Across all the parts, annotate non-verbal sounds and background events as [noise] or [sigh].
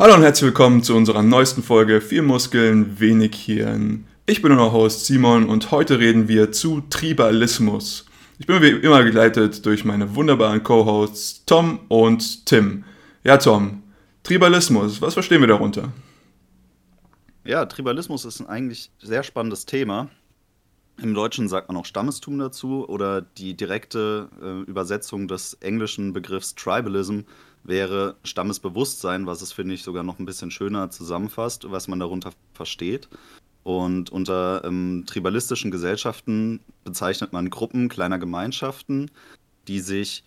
Hallo und herzlich willkommen zu unserer neuesten Folge Viel Muskeln, wenig Hirn. Ich bin euer Host Simon und heute reden wir zu Tribalismus. Ich bin wie immer begleitet durch meine wunderbaren Co-Hosts Tom und Tim. Ja, Tom, Tribalismus, was verstehen wir darunter? Ja, Tribalismus ist ein eigentlich sehr spannendes Thema. Im Deutschen sagt man auch Stammestum dazu oder die direkte äh, Übersetzung des englischen Begriffs Tribalism wäre Stammesbewusstsein, was es, finde ich, sogar noch ein bisschen schöner zusammenfasst, was man darunter versteht. Und unter ähm, tribalistischen Gesellschaften bezeichnet man Gruppen kleiner Gemeinschaften, die sich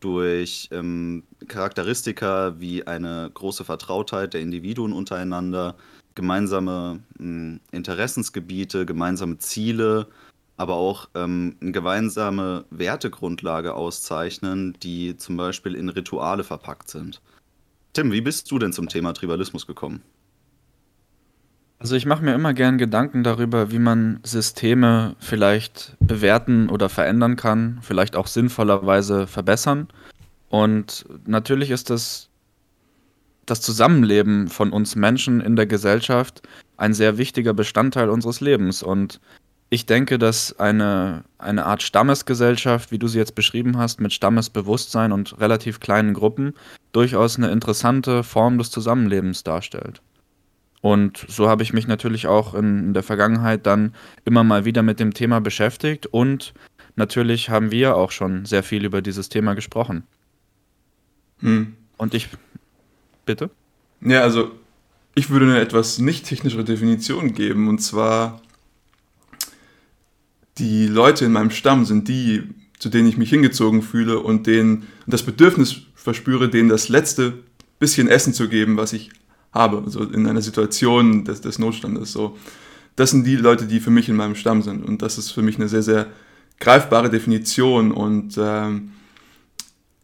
durch ähm, Charakteristika wie eine große Vertrautheit der Individuen untereinander, gemeinsame mh, hm, Interessensgebiete, gemeinsame Ziele, aber auch ähm, eine gemeinsame Wertegrundlage auszeichnen, die zum Beispiel in Rituale verpackt sind. Tim, wie bist du denn zum Thema Tribalismus gekommen? Also ich mache mir immer gern Gedanken darüber, wie man Systeme vielleicht bewerten oder verändern kann, vielleicht auch sinnvollerweise verbessern. Und natürlich ist das das Zusammenleben von uns Menschen in der Gesellschaft ein sehr wichtiger Bestandteil unseres Lebens. Und ich denke, dass eine, eine Art Stammesgesellschaft, wie du sie jetzt beschrieben hast, mit Stammesbewusstsein und relativ kleinen Gruppen, durchaus eine interessante Form des Zusammenlebens darstellt. Und so habe ich mich natürlich auch in, in der Vergangenheit dann immer mal wieder mit dem Thema beschäftigt und natürlich haben wir auch schon sehr viel über dieses Thema gesprochen. Hm. Und ich, bitte? Ja, also ich würde eine etwas nicht technischere Definition geben und zwar die Leute in meinem Stamm sind die, zu denen ich mich hingezogen fühle und denen das Bedürfnis verspüre, denen das letzte bisschen Essen zu geben, was ich habe, also in einer Situation des, des Notstandes. So. Das sind die Leute, die für mich in meinem Stamm sind und das ist für mich eine sehr, sehr greifbare Definition und ähm,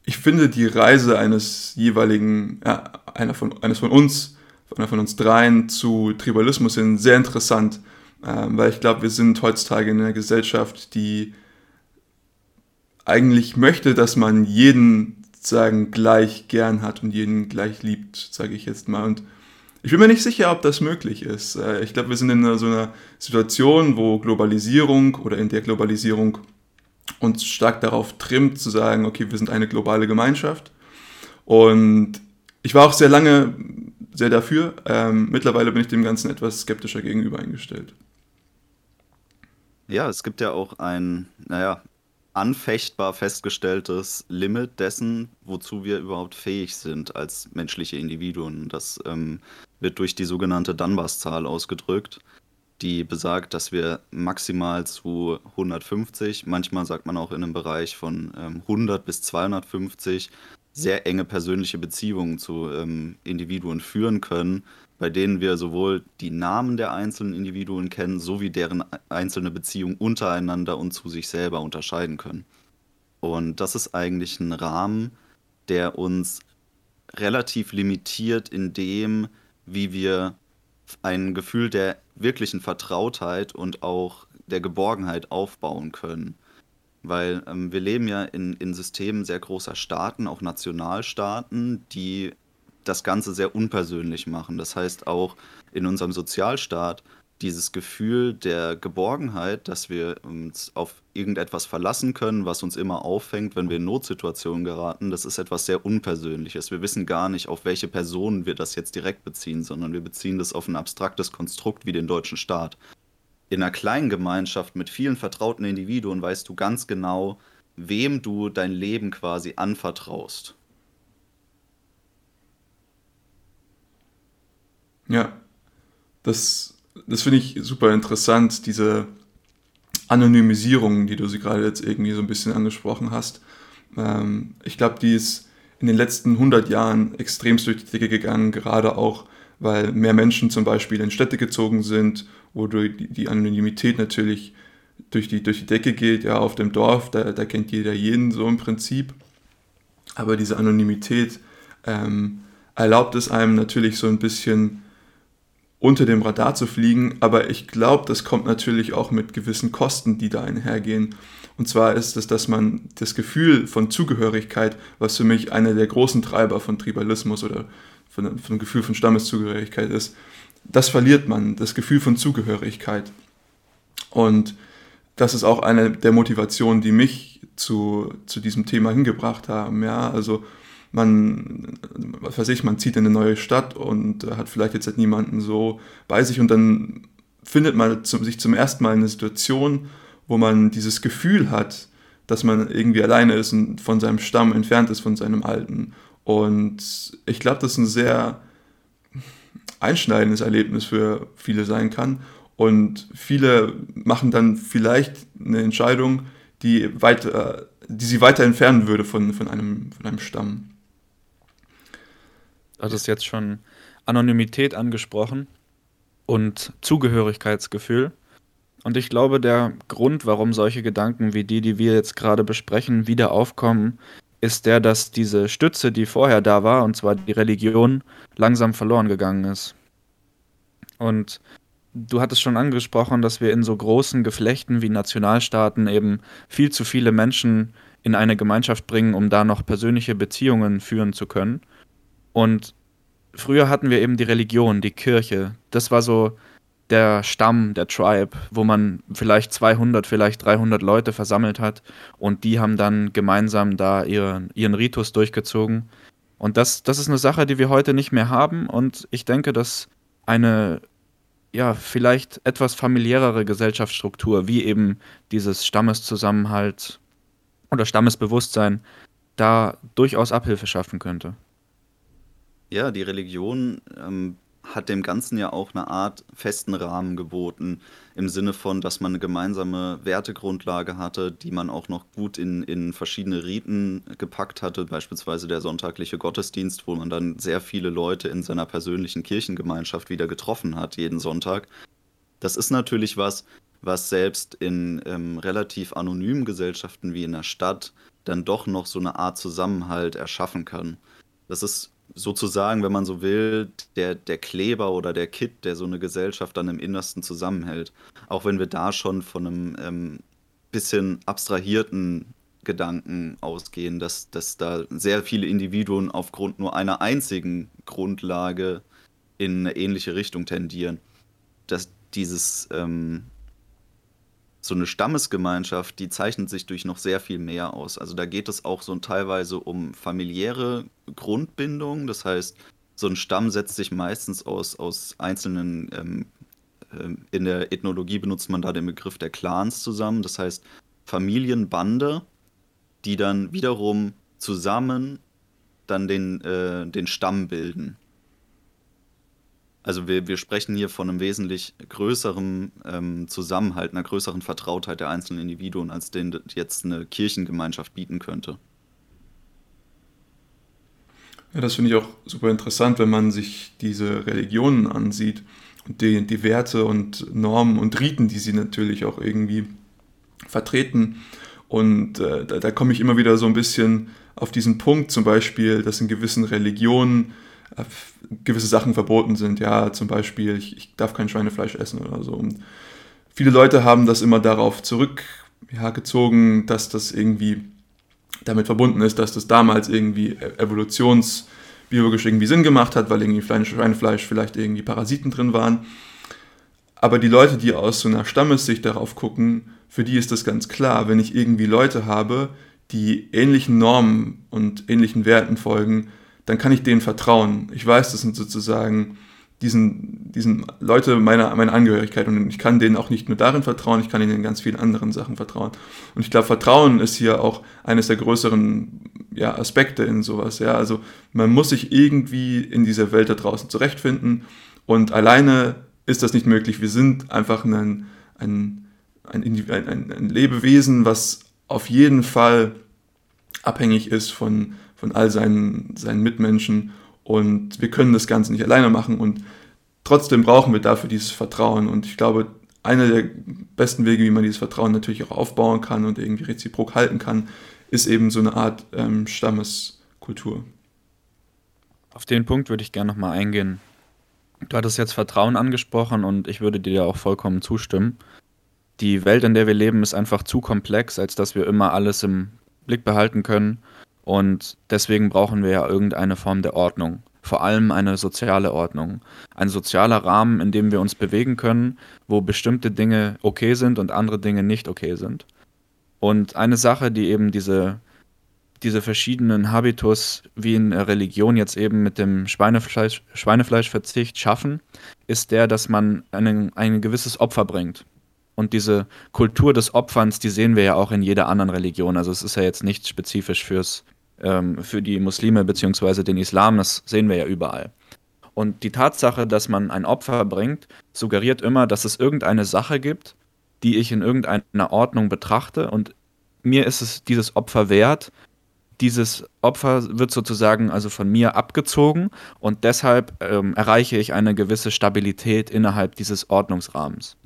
ich finde die Reise eines jeweiligen, ja, einer von, eines von uns, einer von uns dreien zu Tribalismus hin sehr interessant ähm, weil ich glaube, wir sind heutzutage in einer Gesellschaft, die eigentlich möchte, dass man jeden sagen gleich gern hat und jeden gleich liebt, sage ich jetzt mal. Und ich bin mir nicht sicher, ob das möglich ist. Äh, ich glaube, wir sind in so einer Situation, wo Globalisierung oder in der Globalisierung uns stark darauf trimmt, zu sagen, okay, wir sind eine globale Gemeinschaft. Und ich war auch sehr lange sehr dafür. Ähm, mittlerweile bin ich dem Ganzen etwas skeptischer gegenüber eingestellt. Ja, es gibt ja auch ein, naja, anfechtbar festgestelltes Limit dessen, wozu wir überhaupt fähig sind als menschliche Individuen. Das ähm, wird durch die sogenannte Dunbar-Zahl ausgedrückt, die besagt, dass wir maximal zu 150, manchmal sagt man auch in einem Bereich von ähm, 100 bis 250, sehr enge persönliche Beziehungen zu ähm, Individuen führen können, bei denen wir sowohl die Namen der einzelnen Individuen kennen, sowie deren einzelne Beziehungen untereinander und zu sich selber unterscheiden können. Und das ist eigentlich ein Rahmen, der uns relativ limitiert in dem, wie wir ein Gefühl der wirklichen Vertrautheit und auch der Geborgenheit aufbauen können. Weil ähm, wir leben ja in, in Systemen sehr großer Staaten, auch Nationalstaaten, die das Ganze sehr unpersönlich machen. Das heißt auch in unserem Sozialstaat dieses Gefühl der Geborgenheit, dass wir uns auf irgendetwas verlassen können, was uns immer auffängt, wenn wir in Notsituationen geraten, das ist etwas sehr Unpersönliches. Wir wissen gar nicht, auf welche Personen wir das jetzt direkt beziehen, sondern wir beziehen das auf ein abstraktes Konstrukt wie den deutschen Staat. In einer kleinen Gemeinschaft mit vielen vertrauten Individuen weißt du ganz genau, wem du dein Leben quasi anvertraust. Ja, das, das finde ich super interessant, diese Anonymisierung, die du sie gerade jetzt irgendwie so ein bisschen angesprochen hast. Ähm, ich glaube, die ist in den letzten 100 Jahren extremst durch die Decke gegangen, gerade auch, weil mehr Menschen zum Beispiel in Städte gezogen sind, wo die, die Anonymität natürlich durch die, durch die Decke geht. Ja, auf dem Dorf, da, da kennt jeder jeden so im Prinzip. Aber diese Anonymität ähm, erlaubt es einem natürlich so ein bisschen unter dem Radar zu fliegen, aber ich glaube, das kommt natürlich auch mit gewissen Kosten, die da einhergehen. Und zwar ist es, dass man das Gefühl von Zugehörigkeit, was für mich einer der großen Treiber von Tribalismus oder von, von Gefühl von Stammeszugehörigkeit ist, das verliert man, das Gefühl von Zugehörigkeit. Und das ist auch eine der Motivationen, die mich zu, zu diesem Thema hingebracht haben. Ja, also man, was weiß ich, man zieht in eine neue Stadt und hat vielleicht jetzt halt niemanden so bei sich und dann findet man zum, sich zum ersten Mal in eine Situation, wo man dieses Gefühl hat, dass man irgendwie alleine ist und von seinem Stamm entfernt ist, von seinem Alten. Und ich glaube, das ist ein sehr einschneidendes Erlebnis für viele sein kann. Und viele machen dann vielleicht eine Entscheidung, die, weiter, die sie weiter entfernen würde von, von, einem, von einem Stamm. Du hattest jetzt schon Anonymität angesprochen und Zugehörigkeitsgefühl. Und ich glaube, der Grund, warum solche Gedanken wie die, die wir jetzt gerade besprechen, wieder aufkommen, ist der, dass diese Stütze, die vorher da war, und zwar die Religion, langsam verloren gegangen ist. Und du hattest schon angesprochen, dass wir in so großen Geflechten wie Nationalstaaten eben viel zu viele Menschen in eine Gemeinschaft bringen, um da noch persönliche Beziehungen führen zu können. Und früher hatten wir eben die Religion, die Kirche. Das war so der Stamm, der Tribe, wo man vielleicht 200, vielleicht 300 Leute versammelt hat und die haben dann gemeinsam da ihren, ihren Ritus durchgezogen. Und das, das ist eine Sache, die wir heute nicht mehr haben und ich denke, dass eine ja, vielleicht etwas familiärere Gesellschaftsstruktur, wie eben dieses Stammeszusammenhalt oder Stammesbewusstsein, da durchaus Abhilfe schaffen könnte. Ja, die Religion ähm, hat dem Ganzen ja auch eine Art festen Rahmen geboten, im Sinne von, dass man eine gemeinsame Wertegrundlage hatte, die man auch noch gut in, in verschiedene Riten gepackt hatte, beispielsweise der sonntagliche Gottesdienst, wo man dann sehr viele Leute in seiner persönlichen Kirchengemeinschaft wieder getroffen hat, jeden Sonntag. Das ist natürlich was, was selbst in ähm, relativ anonymen Gesellschaften wie in der Stadt dann doch noch so eine Art Zusammenhalt erschaffen kann. Das ist sozusagen, wenn man so will, der, der Kleber oder der Kit, der so eine Gesellschaft dann im Innersten zusammenhält. Auch wenn wir da schon von einem ähm, bisschen abstrahierten Gedanken ausgehen, dass, dass da sehr viele Individuen aufgrund nur einer einzigen Grundlage in eine ähnliche Richtung tendieren. Dass dieses ähm, so eine Stammesgemeinschaft, die zeichnet sich durch noch sehr viel mehr aus. Also da geht es auch so teilweise um familiäre Grundbindung. Das heißt, so ein Stamm setzt sich meistens aus, aus einzelnen, ähm, äh, in der Ethnologie benutzt man da den Begriff der Clans zusammen. Das heißt, Familienbande, die dann wiederum zusammen dann den, äh, den Stamm bilden. Also wir, wir sprechen hier von einem wesentlich größeren ähm, Zusammenhalt, einer größeren Vertrautheit der einzelnen Individuen, als den jetzt eine Kirchengemeinschaft bieten könnte. Ja, das finde ich auch super interessant, wenn man sich diese Religionen ansieht und die, die Werte und Normen und Riten, die sie natürlich auch irgendwie vertreten. Und äh, da, da komme ich immer wieder so ein bisschen auf diesen Punkt, zum Beispiel, dass in gewissen Religionen gewisse Sachen verboten sind. Ja, zum Beispiel, ich, ich darf kein Schweinefleisch essen oder so. Und viele Leute haben das immer darauf zurückgezogen, ja, dass das irgendwie damit verbunden ist, dass das damals irgendwie e-, evolutionsbiologisch irgendwie Sinn gemacht hat, weil irgendwie Schweinefleisch vielleicht irgendwie Parasiten drin waren. Aber die Leute, die aus so einer Stammessicht darauf gucken, für die ist das ganz klar, wenn ich irgendwie Leute habe, die ähnlichen Normen und ähnlichen Werten folgen, dann kann ich denen vertrauen. Ich weiß, das sind sozusagen diesen, diesen Leute meiner, meiner Angehörigkeit und ich kann denen auch nicht nur darin vertrauen, ich kann ihnen in ganz vielen anderen Sachen vertrauen. Und ich glaube, Vertrauen ist hier auch eines der größeren ja, Aspekte in sowas. Ja? Also man muss sich irgendwie in dieser Welt da draußen zurechtfinden und alleine ist das nicht möglich. Wir sind einfach ein, ein, ein, ein, ein Lebewesen, was auf jeden Fall abhängig ist von, von all seinen, seinen Mitmenschen und wir können das Ganze nicht alleine machen und trotzdem brauchen wir dafür dieses Vertrauen und ich glaube, einer der besten Wege, wie man dieses Vertrauen natürlich auch aufbauen kann und irgendwie reziprok halten kann, ist eben so eine Art ähm, Stammeskultur. Auf den Punkt würde ich gerne nochmal eingehen. Du hattest jetzt Vertrauen angesprochen und ich würde dir auch vollkommen zustimmen. Die Welt, in der wir leben, ist einfach zu komplex, als dass wir immer alles im Blick behalten können. Und deswegen brauchen wir ja irgendeine Form der Ordnung. vor allem eine soziale Ordnung. Ein sozialer Rahmen, in dem wir uns bewegen können, wo bestimmte Dinge okay sind und andere Dinge nicht okay sind. Und eine Sache, die eben diese, diese verschiedenen Habitus wie in Religion jetzt eben mit dem Schweinefleisch, Schweinefleischverzicht schaffen, ist der, dass man einen, ein gewisses Opfer bringt. Und diese Kultur des Opferns, die sehen wir ja auch in jeder anderen Religion. Also es ist ja jetzt nicht spezifisch fürs, ähm, für die Muslime bzw. den Islam, das sehen wir ja überall. Und die Tatsache, dass man ein Opfer bringt, suggeriert immer, dass es irgendeine Sache gibt, die ich in irgendeiner Ordnung betrachte und mir ist es dieses Opfer wert. Dieses Opfer wird sozusagen also von mir abgezogen und deshalb ähm, erreiche ich eine gewisse Stabilität innerhalb dieses Ordnungsrahmens.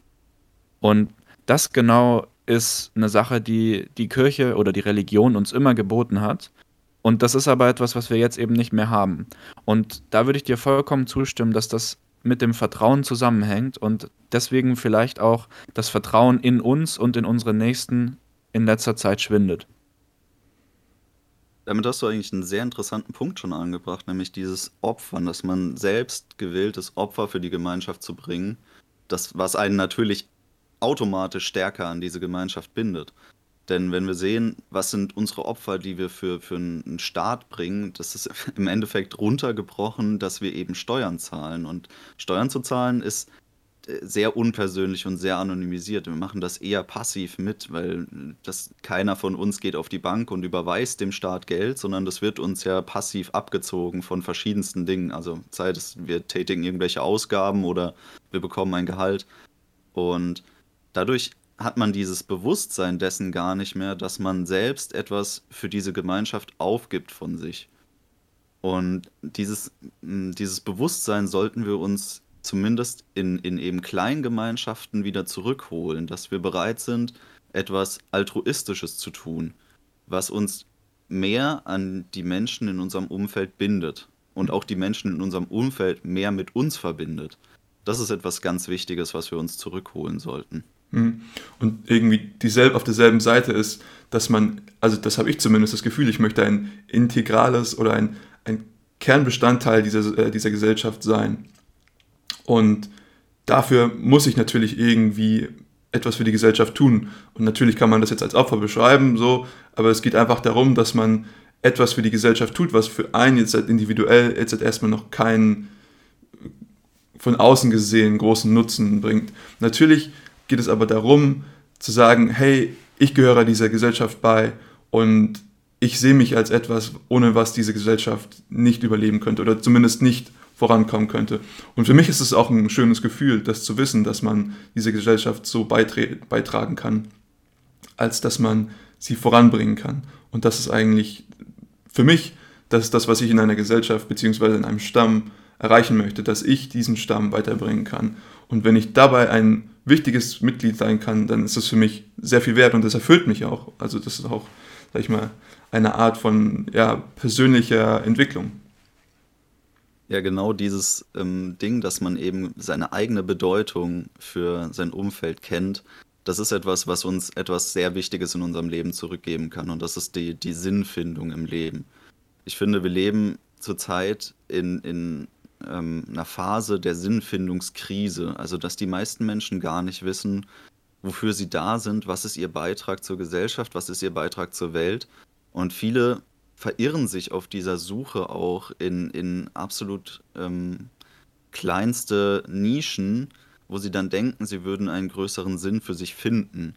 Und das genau ist eine Sache, die die Kirche oder die Religion uns immer geboten hat. Und das ist aber etwas, was wir jetzt eben nicht mehr haben. Und da würde ich dir vollkommen zustimmen, dass das mit dem Vertrauen zusammenhängt und deswegen vielleicht auch das Vertrauen in uns und in unsere Nächsten in letzter Zeit schwindet. Damit hast du eigentlich einen sehr interessanten Punkt schon angebracht, nämlich dieses Opfern, dass man selbst gewähltes Opfer für die Gemeinschaft zu bringen, das, was einen natürlich automatisch stärker an diese Gemeinschaft bindet. Denn wenn wir sehen, was sind unsere Opfer, die wir für, für einen Staat bringen, das ist [laughs] im Endeffekt runtergebrochen, dass wir eben Steuern zahlen. Und Steuern zu zahlen ist äh, sehr unpersönlich und sehr anonymisiert. Wir machen das eher passiv mit, weil das keiner von uns geht auf die Bank und überweist dem Staat Geld, sondern das wird uns ja passiv abgezogen von verschiedensten Dingen. Also sei es, wir tätigen irgendwelche Ausgaben oder wir bekommen ein Gehalt. Und dadurch hat man dieses Bewusstsein dessen gar nicht mehr, dass man selbst etwas für diese Gemeinschaft aufgibt von sich. Und dieses, dieses Bewusstsein sollten wir uns zumindest in, in eben kleinen Gemeinschaften wieder zurückholen, dass wir bereit sind, etwas Altruistisches zu tun, was uns mehr an die Menschen in unserem Umfeld bindet und auch die Menschen in unserem Umfeld mehr mit uns verbindet. Das ist etwas ganz Wichtiges, was wir uns zurückholen sollten. Hm. Und irgendwie dieselbe auf derselben Seite ist, dass man, also das habe ich zumindest das Gefühl, ich möchte ein integrales oder ein, ein Kernbestandteil dieser, äh, dieser Gesellschaft sein. Und dafür muss ich natürlich irgendwie etwas für die Gesellschaft tun. Und natürlich kann man das jetzt als Opfer beschreiben, so, aber es geht einfach darum, dass man etwas für die Gesellschaft tut, was für einen jetzt individuell jetzt erstmal noch keinen von außen gesehen großen Nutzen bringt. Natürlich geht es aber darum zu sagen, hey, ich gehöre dieser Gesellschaft bei und ich sehe mich als etwas, ohne was diese Gesellschaft nicht überleben könnte oder zumindest nicht vorankommen könnte. Und für mich ist es auch ein schönes Gefühl, das zu wissen, dass man diese Gesellschaft so beitragen kann, als dass man sie voranbringen kann. Und das ist eigentlich für mich das, ist das was ich in einer Gesellschaft bzw. in einem Stamm erreichen möchte, dass ich diesen Stamm weiterbringen kann. Und wenn ich dabei ein wichtiges Mitglied sein kann, dann ist das für mich sehr viel wert und das erfüllt mich auch. Also das ist auch, sag ich mal, eine Art von ja, persönlicher Entwicklung. Ja, genau dieses ähm, Ding, dass man eben seine eigene Bedeutung für sein Umfeld kennt, das ist etwas, was uns etwas sehr Wichtiges in unserem Leben zurückgeben kann. Und das ist die, die Sinnfindung im Leben. Ich finde, wir leben zurzeit in, in ähm, einer Phase der Sinnfindungskrise. Also, dass die meisten Menschen gar nicht wissen, wofür sie da sind, was ist ihr Beitrag zur Gesellschaft, was ist ihr Beitrag zur Welt. Und viele verirren sich auf dieser Suche auch in, in absolut ähm, kleinste Nischen, wo sie dann denken, sie würden einen größeren Sinn für sich finden.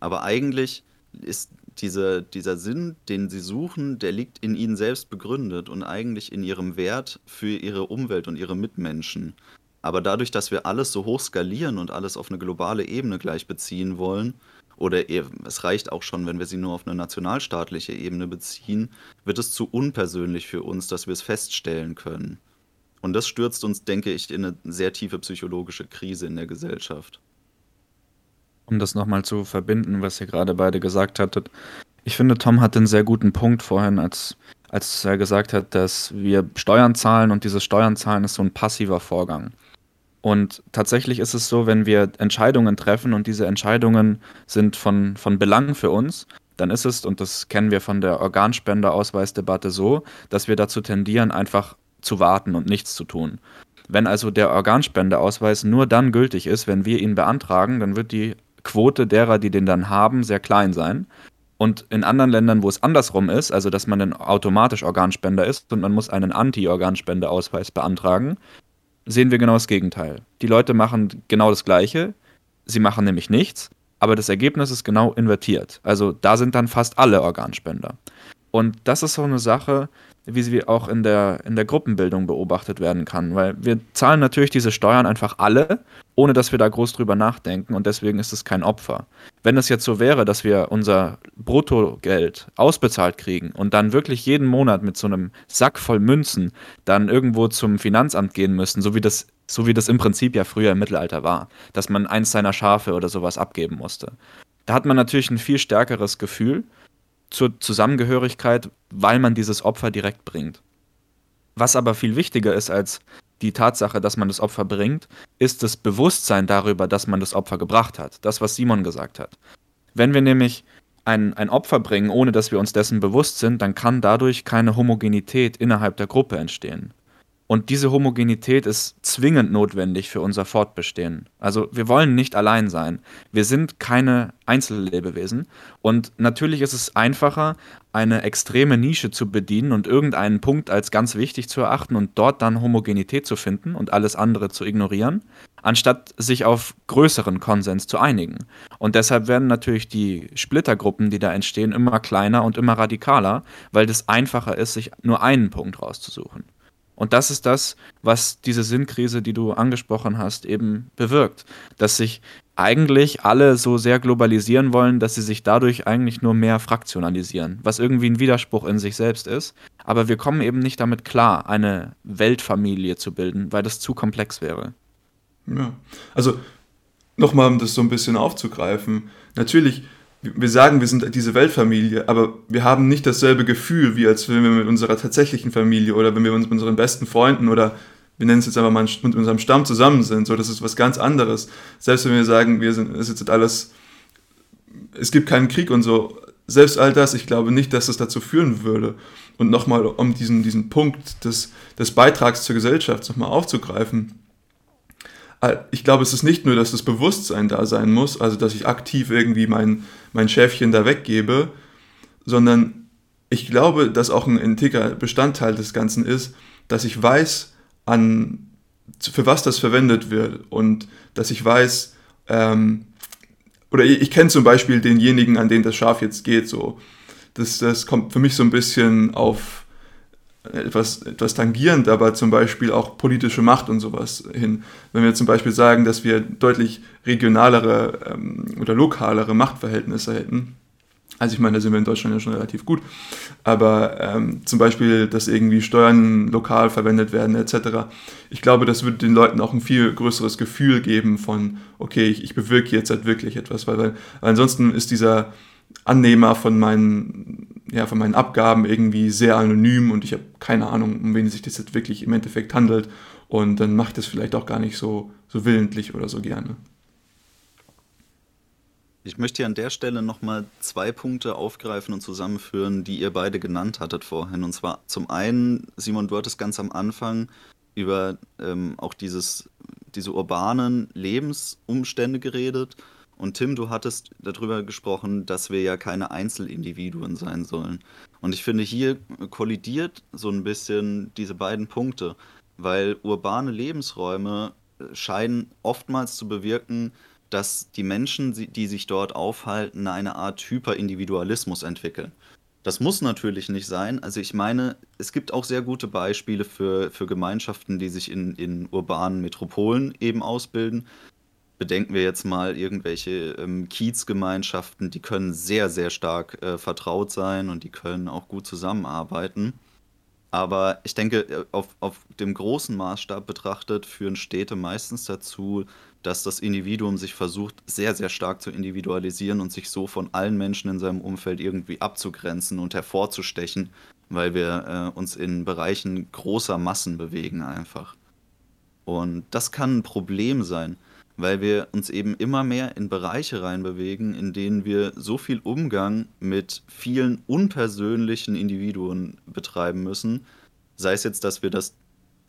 Aber eigentlich ist diese, dieser Sinn, den sie suchen, der liegt in ihnen selbst begründet und eigentlich in ihrem Wert für ihre Umwelt und ihre Mitmenschen. Aber dadurch, dass wir alles so hoch skalieren und alles auf eine globale Ebene gleich beziehen wollen, oder es reicht auch schon, wenn wir sie nur auf eine nationalstaatliche Ebene beziehen, wird es zu unpersönlich für uns, dass wir es feststellen können. Und das stürzt uns, denke ich, in eine sehr tiefe psychologische Krise in der Gesellschaft um das nochmal zu verbinden, was ihr gerade beide gesagt hattet. Ich finde, Tom hat einen sehr guten Punkt vorhin, als, als er gesagt hat, dass wir Steuern zahlen und dieses Steuern zahlen ist so ein passiver Vorgang. Und tatsächlich ist es so, wenn wir Entscheidungen treffen und diese Entscheidungen sind von, von Belang für uns, dann ist es, und das kennen wir von der Organspenderausweisdebatte so, dass wir dazu tendieren, einfach zu warten und nichts zu tun. Wenn also der Organspendeausweis nur dann gültig ist, wenn wir ihn beantragen, dann wird die Quote derer, die den dann haben, sehr klein sein. Und in anderen Ländern, wo es andersrum ist, also dass man dann automatisch Organspender ist und man muss einen Anti-Organspendeausweis beantragen, sehen wir genau das Gegenteil. Die Leute machen genau das Gleiche, sie machen nämlich nichts, aber das Ergebnis ist genau invertiert. Also da sind dann fast alle Organspender. Und das ist so eine Sache, wie sie auch in der, in der Gruppenbildung beobachtet werden kann. Weil wir zahlen natürlich diese Steuern einfach alle, ohne dass wir da groß drüber nachdenken und deswegen ist es kein Opfer. Wenn es jetzt so wäre, dass wir unser Bruttogeld ausbezahlt kriegen und dann wirklich jeden Monat mit so einem Sack voll Münzen dann irgendwo zum Finanzamt gehen müssen, so wie das, so wie das im Prinzip ja früher im Mittelalter war, dass man eins seiner Schafe oder sowas abgeben musste. Da hat man natürlich ein viel stärkeres Gefühl zur Zusammengehörigkeit, weil man dieses Opfer direkt bringt. Was aber viel wichtiger ist als die Tatsache, dass man das Opfer bringt, ist das Bewusstsein darüber, dass man das Opfer gebracht hat. Das, was Simon gesagt hat. Wenn wir nämlich ein, ein Opfer bringen, ohne dass wir uns dessen bewusst sind, dann kann dadurch keine Homogenität innerhalb der Gruppe entstehen. Und diese Homogenität ist zwingend notwendig für unser Fortbestehen. Also wir wollen nicht allein sein. Wir sind keine Einzellebewesen. Und natürlich ist es einfacher, eine extreme Nische zu bedienen und irgendeinen Punkt als ganz wichtig zu erachten und dort dann Homogenität zu finden und alles andere zu ignorieren, anstatt sich auf größeren Konsens zu einigen. Und deshalb werden natürlich die Splittergruppen, die da entstehen, immer kleiner und immer radikaler, weil es einfacher ist, sich nur einen Punkt rauszusuchen. Und das ist das, was diese Sinnkrise, die du angesprochen hast, eben bewirkt. Dass sich eigentlich alle so sehr globalisieren wollen, dass sie sich dadurch eigentlich nur mehr fraktionalisieren, was irgendwie ein Widerspruch in sich selbst ist. Aber wir kommen eben nicht damit klar, eine Weltfamilie zu bilden, weil das zu komplex wäre. Ja, also nochmal, um das so ein bisschen aufzugreifen. Natürlich wir sagen, wir sind diese Weltfamilie, aber wir haben nicht dasselbe Gefühl, wie als wenn wir mit unserer tatsächlichen Familie oder wenn wir uns mit unseren besten Freunden oder wir nennen es jetzt einfach mal mit unserem Stamm zusammen sind. So, das ist was ganz anderes. Selbst wenn wir sagen, wir sind, es ist jetzt alles, es gibt keinen Krieg und so, selbst all das, ich glaube nicht, dass es dazu führen würde. Und nochmal, um diesen, diesen Punkt des, des Beitrags zur Gesellschaft nochmal aufzugreifen, ich glaube, es ist nicht nur, dass das Bewusstsein da sein muss, also dass ich aktiv irgendwie mein, mein Schäfchen da weggebe, sondern ich glaube, dass auch ein integrer Bestandteil des Ganzen ist, dass ich weiß, an, für was das verwendet wird und dass ich weiß, ähm, oder ich, ich kenne zum Beispiel denjenigen, an den das Schaf jetzt geht, so. Das, das kommt für mich so ein bisschen auf, etwas, etwas tangierend, aber zum Beispiel auch politische Macht und sowas hin. Wenn wir zum Beispiel sagen, dass wir deutlich regionalere ähm, oder lokalere Machtverhältnisse hätten, also ich meine, da sind wir in Deutschland ja schon relativ gut, aber ähm, zum Beispiel, dass irgendwie Steuern lokal verwendet werden etc. Ich glaube, das würde den Leuten auch ein viel größeres Gefühl geben von, okay, ich, ich bewirke jetzt halt wirklich etwas, weil, weil, weil ansonsten ist dieser Annehmer von meinen ja, von meinen Abgaben irgendwie sehr anonym und ich habe keine Ahnung, um wen sich das jetzt wirklich im Endeffekt handelt. Und dann mache ich das vielleicht auch gar nicht so, so willentlich oder so gerne. Ich möchte hier an der Stelle nochmal zwei Punkte aufgreifen und zusammenführen, die ihr beide genannt hattet vorhin. Und zwar zum einen, Simon, du hattest ganz am Anfang über ähm, auch dieses, diese urbanen Lebensumstände geredet und Tim, du hattest darüber gesprochen, dass wir ja keine Einzelindividuen sein sollen. Und ich finde, hier kollidiert so ein bisschen diese beiden Punkte, weil urbane Lebensräume äh, scheinen oftmals zu bewirken, dass die Menschen, die sich dort aufhalten, eine Art Hyperindividualismus entwickeln. Das muss natürlich nicht sein. Also ich meine, es gibt auch sehr gute Beispiele für, für Gemeinschaften, die sich in, in urbanen Metropolen eben ausbilden, bedenken wir jetzt mal irgendwelche ähm, Kiezgemeinschaften, die können sehr, sehr stark äh, vertraut sein und die können auch gut zusammenarbeiten. Aber ich denke, äh, auf, auf dem großen Maßstab betrachtet führen Städte meistens dazu, dass das Individuum sich versucht, sehr, sehr stark zu individualisieren und sich so von allen Menschen in seinem Umfeld irgendwie abzugrenzen und hervorzustechen, weil wir äh, uns in Bereichen großer Massen bewegen einfach. Und das kann ein Problem sein weil wir uns eben immer mehr in Bereiche reinbewegen, in denen wir so viel Umgang mit vielen unpersönlichen Individuen betreiben müssen. Sei es jetzt, dass wir das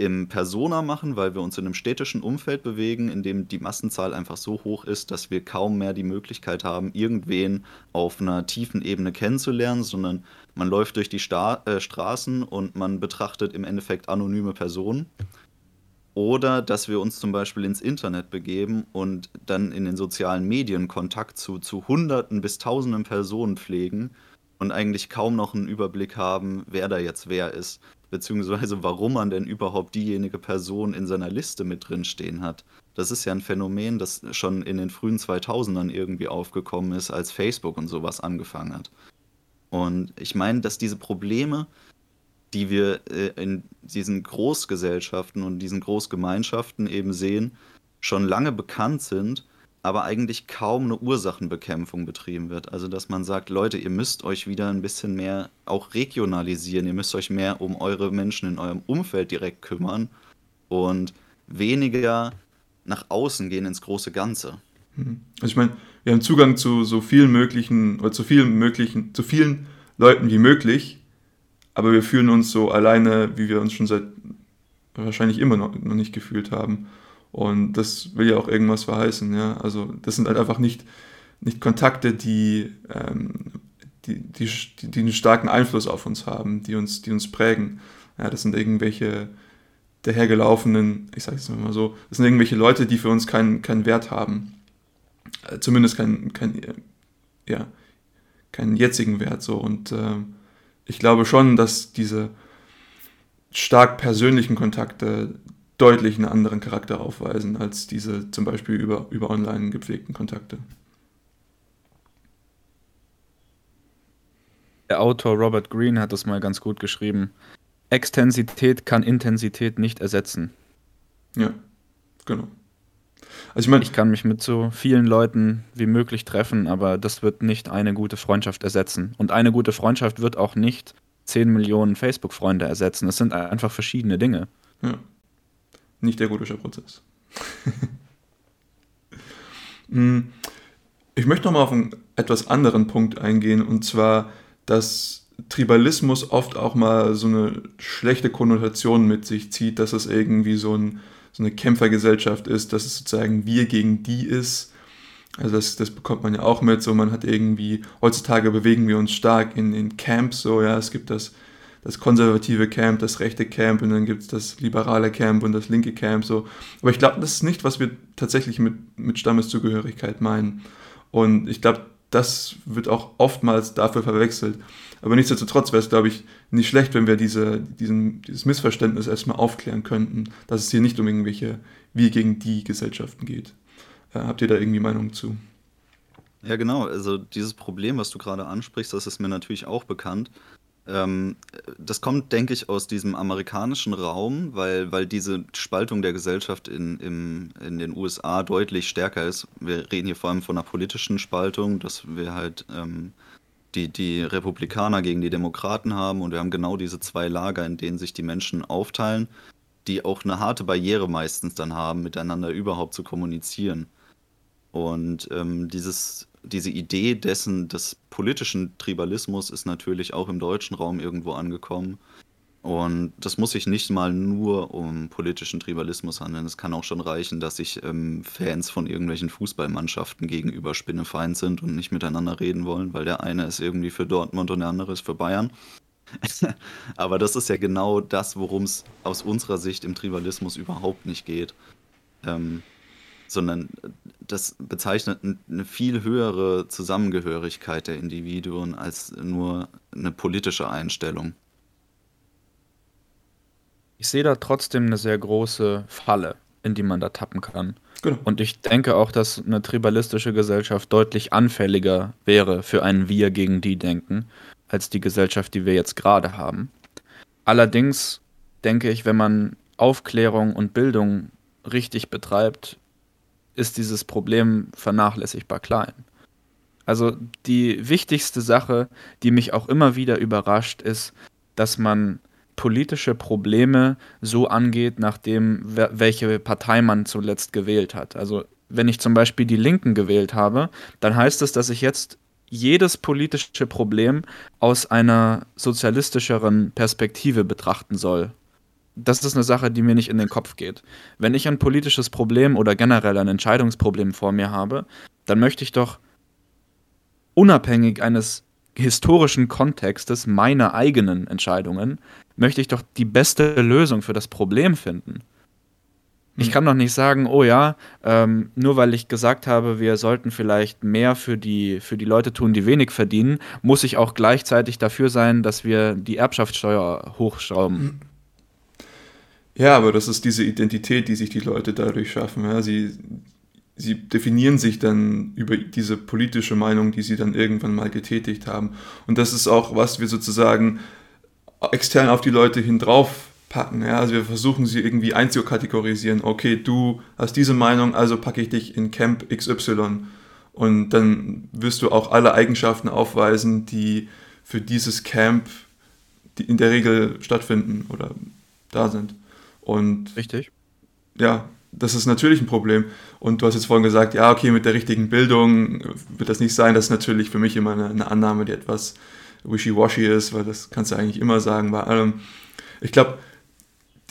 im Persona machen, weil wir uns in einem städtischen Umfeld bewegen, in dem die Massenzahl einfach so hoch ist, dass wir kaum mehr die Möglichkeit haben, irgendwen auf einer tiefen Ebene kennenzulernen, sondern man läuft durch die Sta äh, Straßen und man betrachtet im Endeffekt anonyme Personen. Oder dass wir uns zum Beispiel ins Internet begeben und dann in den sozialen Medien Kontakt zu, zu Hunderten bis Tausenden Personen pflegen und eigentlich kaum noch einen Überblick haben, wer da jetzt wer ist beziehungsweise warum man denn überhaupt diejenige Person in seiner Liste mit drin stehen hat. Das ist ja ein Phänomen, das schon in den frühen 2000ern irgendwie aufgekommen ist, als Facebook und sowas angefangen hat. Und ich meine, dass diese Probleme, die wir äh, in diesen Großgesellschaften und diesen Großgemeinschaften eben sehen, schon lange bekannt sind aber eigentlich kaum eine Ursachenbekämpfung betrieben wird. Also dass man sagt, Leute, ihr müsst euch wieder ein bisschen mehr auch regionalisieren, ihr müsst euch mehr um eure Menschen in eurem Umfeld direkt kümmern und weniger nach außen gehen ins große Ganze. Mhm. Also ich meine, wir haben Zugang zu so vielen möglichen oder zu vielen möglichen, zu vielen Leuten wie möglich, aber wir fühlen uns so alleine, wie wir uns schon seit wahrscheinlich immer noch, noch nicht gefühlt haben. Und das will ja auch irgendwas verheißen. Ja? Also das sind halt einfach nicht, nicht Kontakte, die, ähm, die, die, die, einen starken Einfluss auf uns haben, die uns, die uns prägen. Ja, das sind irgendwelche dahergelaufenen, ich sage es mal so, das sind irgendwelche Leute, die für uns keinen keinen Wert haben. Äh, zumindest keinen kein, ja, keinen jetzigen Wert. So. Und äh, ich glaube schon, dass diese stark persönlichen Kontakte deutlich einen anderen Charakter aufweisen als diese zum Beispiel über, über online gepflegten Kontakte. Der Autor Robert Greene hat das mal ganz gut geschrieben. Extensität kann Intensität nicht ersetzen. Ja, genau. Also ich, mein, ich kann mich mit so vielen Leuten wie möglich treffen, aber das wird nicht eine gute Freundschaft ersetzen. Und eine gute Freundschaft wird auch nicht 10 Millionen Facebook-Freunde ersetzen. Es sind einfach verschiedene Dinge. Ja nicht der Godischer Prozess. [laughs] Hm, ich möchte nochmal auf einen etwas anderen Punkt eingehen, und zwar, dass Tribalismus oft auch mal so eine schlechte Konnotation mit sich zieht, dass es irgendwie so, ein, so eine Kämpfergesellschaft ist, dass es sozusagen wir gegen die ist. Also das, das bekommt man ja auch mit, so man hat irgendwie, heutzutage bewegen wir uns stark in, in Camps, so ja, es gibt das das konservative Camp, das rechte Camp und dann gibt es das liberale Camp und das linke Camp. So. Aber ich glaube, das ist nicht, was wir tatsächlich mit, mit Stammeszugehörigkeit meinen. Und ich glaube, das wird auch oftmals dafür verwechselt. Aber nichtsdestotrotz wäre es, glaube ich, nicht schlecht, wenn wir diese, diesen, dieses Missverständnis erstmal aufklären könnten, dass es hier nicht um irgendwelche wir gegen die Gesellschaften geht. Äh, habt ihr da irgendwie Meinung zu? Ja, genau. Also dieses Problem, was du gerade ansprichst, das ist mir natürlich auch bekannt. Ähm, das kommt, denke ich, aus diesem amerikanischen Raum, weil, weil diese Spaltung der Gesellschaft in, im, in den USA deutlich stärker ist. Wir reden hier vor allem von einer politischen Spaltung, dass wir halt ähm, die, die Republikaner gegen die Demokraten haben und wir haben genau diese zwei Lager, in denen sich die Menschen aufteilen, die auch eine harte Barriere meistens dann haben, miteinander überhaupt zu kommunizieren. Und ähm, dieses diese Idee dessen, des politischen Tribalismus ist natürlich auch im deutschen Raum irgendwo angekommen. Und das muss sich nicht mal nur um politischen Tribalismus handeln. Es kann auch schon reichen, dass sich ähm, Fans von irgendwelchen Fußballmannschaften gegenüber Spinnefeind sind und nicht miteinander reden wollen, weil der eine ist irgendwie für Dortmund und der andere ist für Bayern. [laughs] Aber das ist ja genau das, worum es aus unserer Sicht im Tribalismus überhaupt nicht geht. Ähm, sondern äh, das bezeichnet eine viel höhere Zusammengehörigkeit der Individuen als nur eine politische Einstellung. Ich sehe da trotzdem eine sehr große Falle, in die man da tappen kann. Genau. Und ich denke auch, dass eine tribalistische Gesellschaft deutlich anfälliger wäre für ein Wir gegen die Denken, als die Gesellschaft, die wir jetzt gerade haben. Allerdings denke ich, wenn man Aufklärung und Bildung richtig betreibt, ist dieses Problem vernachlässigbar klein. Also die wichtigste Sache, die mich auch immer wieder überrascht, ist, dass man politische Probleme so angeht, nachdem welche Partei man zuletzt gewählt hat. Also wenn ich zum Beispiel die Linken gewählt habe, dann heißt es, dass ich jetzt jedes politische Problem aus einer sozialistischeren Perspektive betrachten soll. Das ist eine Sache, die mir nicht in den Kopf geht. Wenn ich ein politisches Problem oder generell ein Entscheidungsproblem vor mir habe, dann möchte ich doch unabhängig eines historischen Kontextes meine eigenen Entscheidungen, möchte ich doch die beste Lösung für das Problem finden. Ich hm. kann doch nicht sagen, oh ja, ähm, nur weil ich gesagt habe, wir sollten vielleicht mehr für die, für die Leute tun, die wenig verdienen, muss ich auch gleichzeitig dafür sein, dass wir die Erbschaftssteuer hochschrauben. Ja, aber das ist diese Identität, die sich die Leute dadurch schaffen. Ja? Sie, sie definieren sich dann über diese politische Meinung, die sie dann irgendwann mal getätigt haben. Und das ist auch, was wir sozusagen extern auf die Leute hin drauf packen. Ja? Also wir versuchen sie irgendwie einzukategorisieren. Okay, du hast diese Meinung, also packe ich dich in Camp XY. Und dann wirst du auch alle Eigenschaften aufweisen, die für dieses Camp in der Regel stattfinden oder da sind. Und Richtig. Ja, das ist natürlich ein Problem. Und du hast jetzt vorhin gesagt, ja, okay, mit der richtigen Bildung wird das nicht sein. Das ist natürlich für mich immer eine, eine Annahme, die etwas wishy-washy ist, weil das kannst du eigentlich immer sagen bei allem. Ich glaube,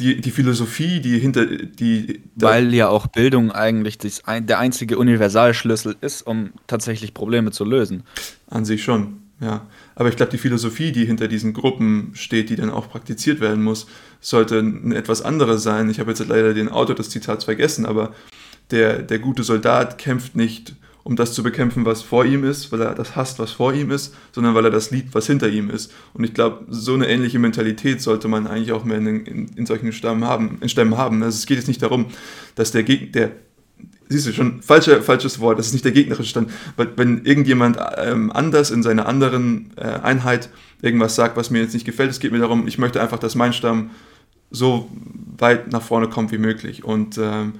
die, die Philosophie, die hinter die. Weil ja auch Bildung eigentlich das, der einzige Universalschlüssel ist, um tatsächlich Probleme zu lösen. An sich schon, ja. Aber ich glaube, die Philosophie, die hinter diesen Gruppen steht, die dann auch praktiziert werden muss, sollte eine etwas andere sein. Ich habe jetzt leider den Autor des Zitats vergessen, aber der, der gute Soldat kämpft nicht, um das zu bekämpfen, was vor ihm ist, weil er das hasst, was vor ihm ist, sondern weil er das liebt, was hinter ihm ist. Und ich glaube, so eine ähnliche Mentalität sollte man eigentlich auch mehr in, in, in solchen Stämmen haben. In Stämmen haben. Also es geht jetzt nicht darum, dass der, Geg der siehst du schon, falsche, falsches Wort, das ist nicht der gegnerische Stand. Weil wenn irgendjemand ähm, anders in seiner anderen äh, Einheit irgendwas sagt, was mir jetzt nicht gefällt, es geht mir darum, ich möchte einfach, dass mein Stamm so weit nach vorne kommt wie möglich. Und ähm,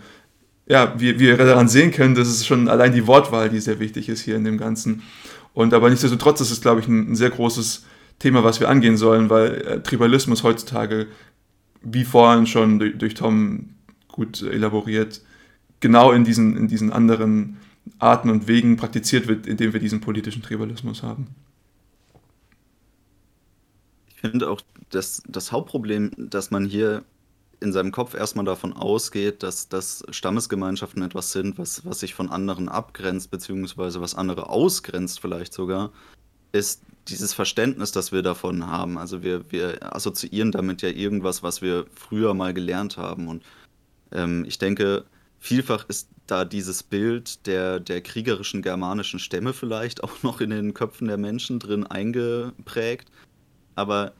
ja, wie, wie wir daran sehen können, das ist schon allein die Wortwahl, die sehr wichtig ist hier in dem Ganzen. Und aber nichtsdestotrotz ist es, glaube ich, ein, ein sehr großes Thema, was wir angehen sollen, weil äh, Tribalismus heutzutage, wie vorhin schon durch, durch Tom gut elaboriert, genau in diesen, in diesen anderen Arten und Wegen praktiziert wird, indem wir diesen politischen Tribalismus haben. Ich finde auch, dass das Hauptproblem, dass man hier in seinem Kopf erstmal davon ausgeht, dass, dass Stammesgemeinschaften etwas sind, was, was sich von anderen abgrenzt, beziehungsweise was andere ausgrenzt vielleicht sogar, ist dieses Verständnis, das wir davon haben. Also wir, wir assoziieren damit ja irgendwas, was wir früher mal gelernt haben. Und ähm, ich denke, Vielfach ist da dieses Bild der, der kriegerischen germanischen Stämme vielleicht [laughs] auch noch in den Köpfen der Menschen drin eingeprägt. Aber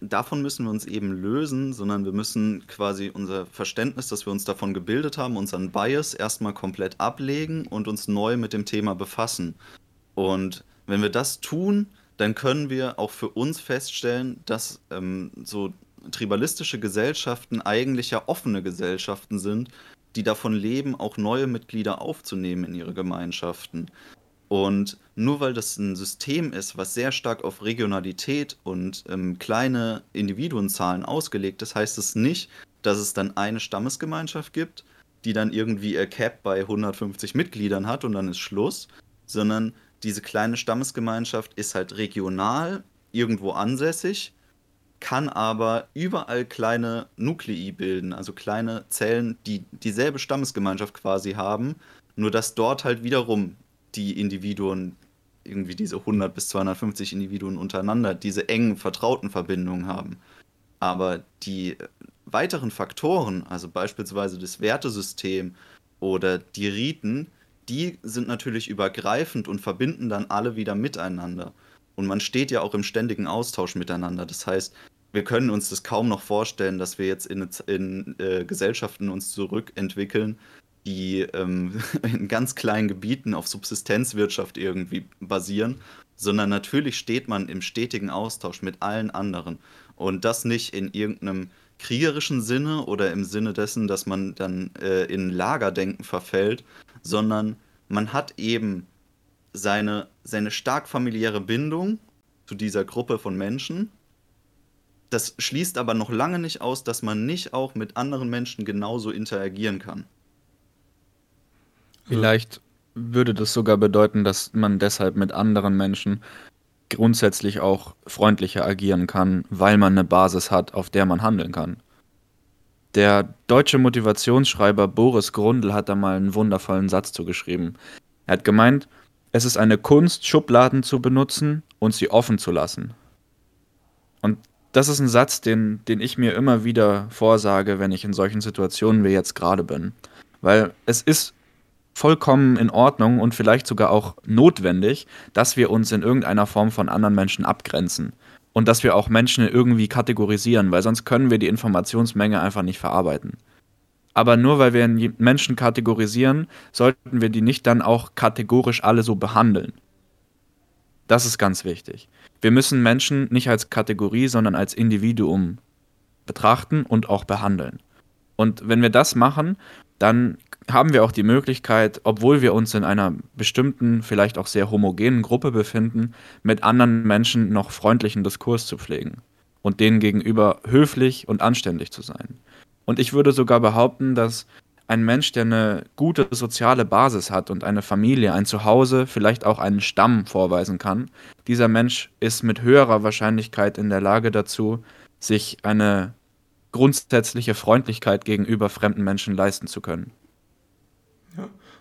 davon müssen wir uns eben lösen, sondern wir müssen quasi unser Verständnis, das wir uns davon gebildet haben, unseren Bias erstmal komplett ablegen und uns neu mit dem Thema befassen. Und wenn wir das tun, dann können wir auch für uns feststellen, dass ähm, so tribalistische Gesellschaften eigentlich ja offene Gesellschaften sind, die davon leben, auch neue Mitglieder aufzunehmen in ihre Gemeinschaften. Und nur weil das ein System ist, was sehr stark auf Regionalität und ähm, kleine Individuenzahlen ausgelegt ist, heißt es nicht, dass es dann eine Stammesgemeinschaft gibt, die dann irgendwie ihr Cap bei 150 Mitgliedern hat und dann ist Schluss, sondern diese kleine Stammesgemeinschaft ist halt regional irgendwo ansässig kann aber überall kleine Nuklei bilden, also kleine Zellen, die dieselbe Stammesgemeinschaft quasi haben, nur dass dort halt wiederum die Individuen, irgendwie diese 100 bis 250 Individuen untereinander, diese engen, vertrauten Verbindungen haben. Aber die weiteren Faktoren, also beispielsweise das Wertesystem oder die Riten, die sind natürlich übergreifend und verbinden dann alle wieder miteinander. Und man steht ja auch im ständigen Austausch miteinander. Das heißt, wir können uns das kaum noch vorstellen, dass wir jetzt in, in äh, Gesellschaften uns zurückentwickeln, die ähm, [laughs] in ganz kleinen Gebieten auf Subsistenzwirtschaft irgendwie basieren, sondern natürlich steht man im stetigen Austausch mit allen anderen. Und das nicht in irgendeinem kriegerischen Sinne oder im Sinne dessen, dass man dann äh, in Lagerdenken verfällt, sondern man hat eben seine, seine stark familiäre Bindung zu dieser Gruppe von Menschen das schließt aber noch lange nicht aus, dass man nicht auch mit anderen Menschen genauso interagieren kann. Vielleicht würde das sogar bedeuten, dass man deshalb mit anderen Menschen grundsätzlich auch freundlicher agieren kann, weil man eine Basis hat, auf der man handeln kann. Der deutsche Motivationsschreiber Boris Grundl hat da mal einen wundervollen Satz zugeschrieben. Er hat gemeint, es ist eine Kunst, Schubladen zu benutzen und sie offen zu lassen. Und das ist ein Satz, den, den ich mir immer wieder vorsage, wenn ich in solchen Situationen wie jetzt gerade bin. Weil es ist vollkommen in Ordnung und vielleicht sogar auch notwendig, dass wir uns in irgendeiner Form von anderen Menschen abgrenzen. Und dass wir auch Menschen irgendwie kategorisieren, weil sonst können wir die Informationsmenge einfach nicht verarbeiten. Aber nur weil wir Menschen kategorisieren, sollten wir die nicht dann auch kategorisch alle so behandeln. Das ist ganz wichtig. Wir müssen Menschen nicht als Kategorie, sondern als Individuum betrachten und auch behandeln. Und wenn wir das machen, dann haben wir auch die Möglichkeit, obwohl wir uns in einer bestimmten, vielleicht auch sehr homogenen Gruppe befinden, mit anderen Menschen noch freundlichen Diskurs zu pflegen und denen gegenüber höflich und anständig zu sein. Und ich würde sogar behaupten, dass ein Mensch, der eine gute soziale Basis hat und eine Familie, ein Zuhause, vielleicht auch einen Stamm vorweisen kann, dieser Mensch ist mit höherer Wahrscheinlichkeit in der Lage dazu, sich eine grundsätzliche Freundlichkeit gegenüber fremden Menschen leisten zu können.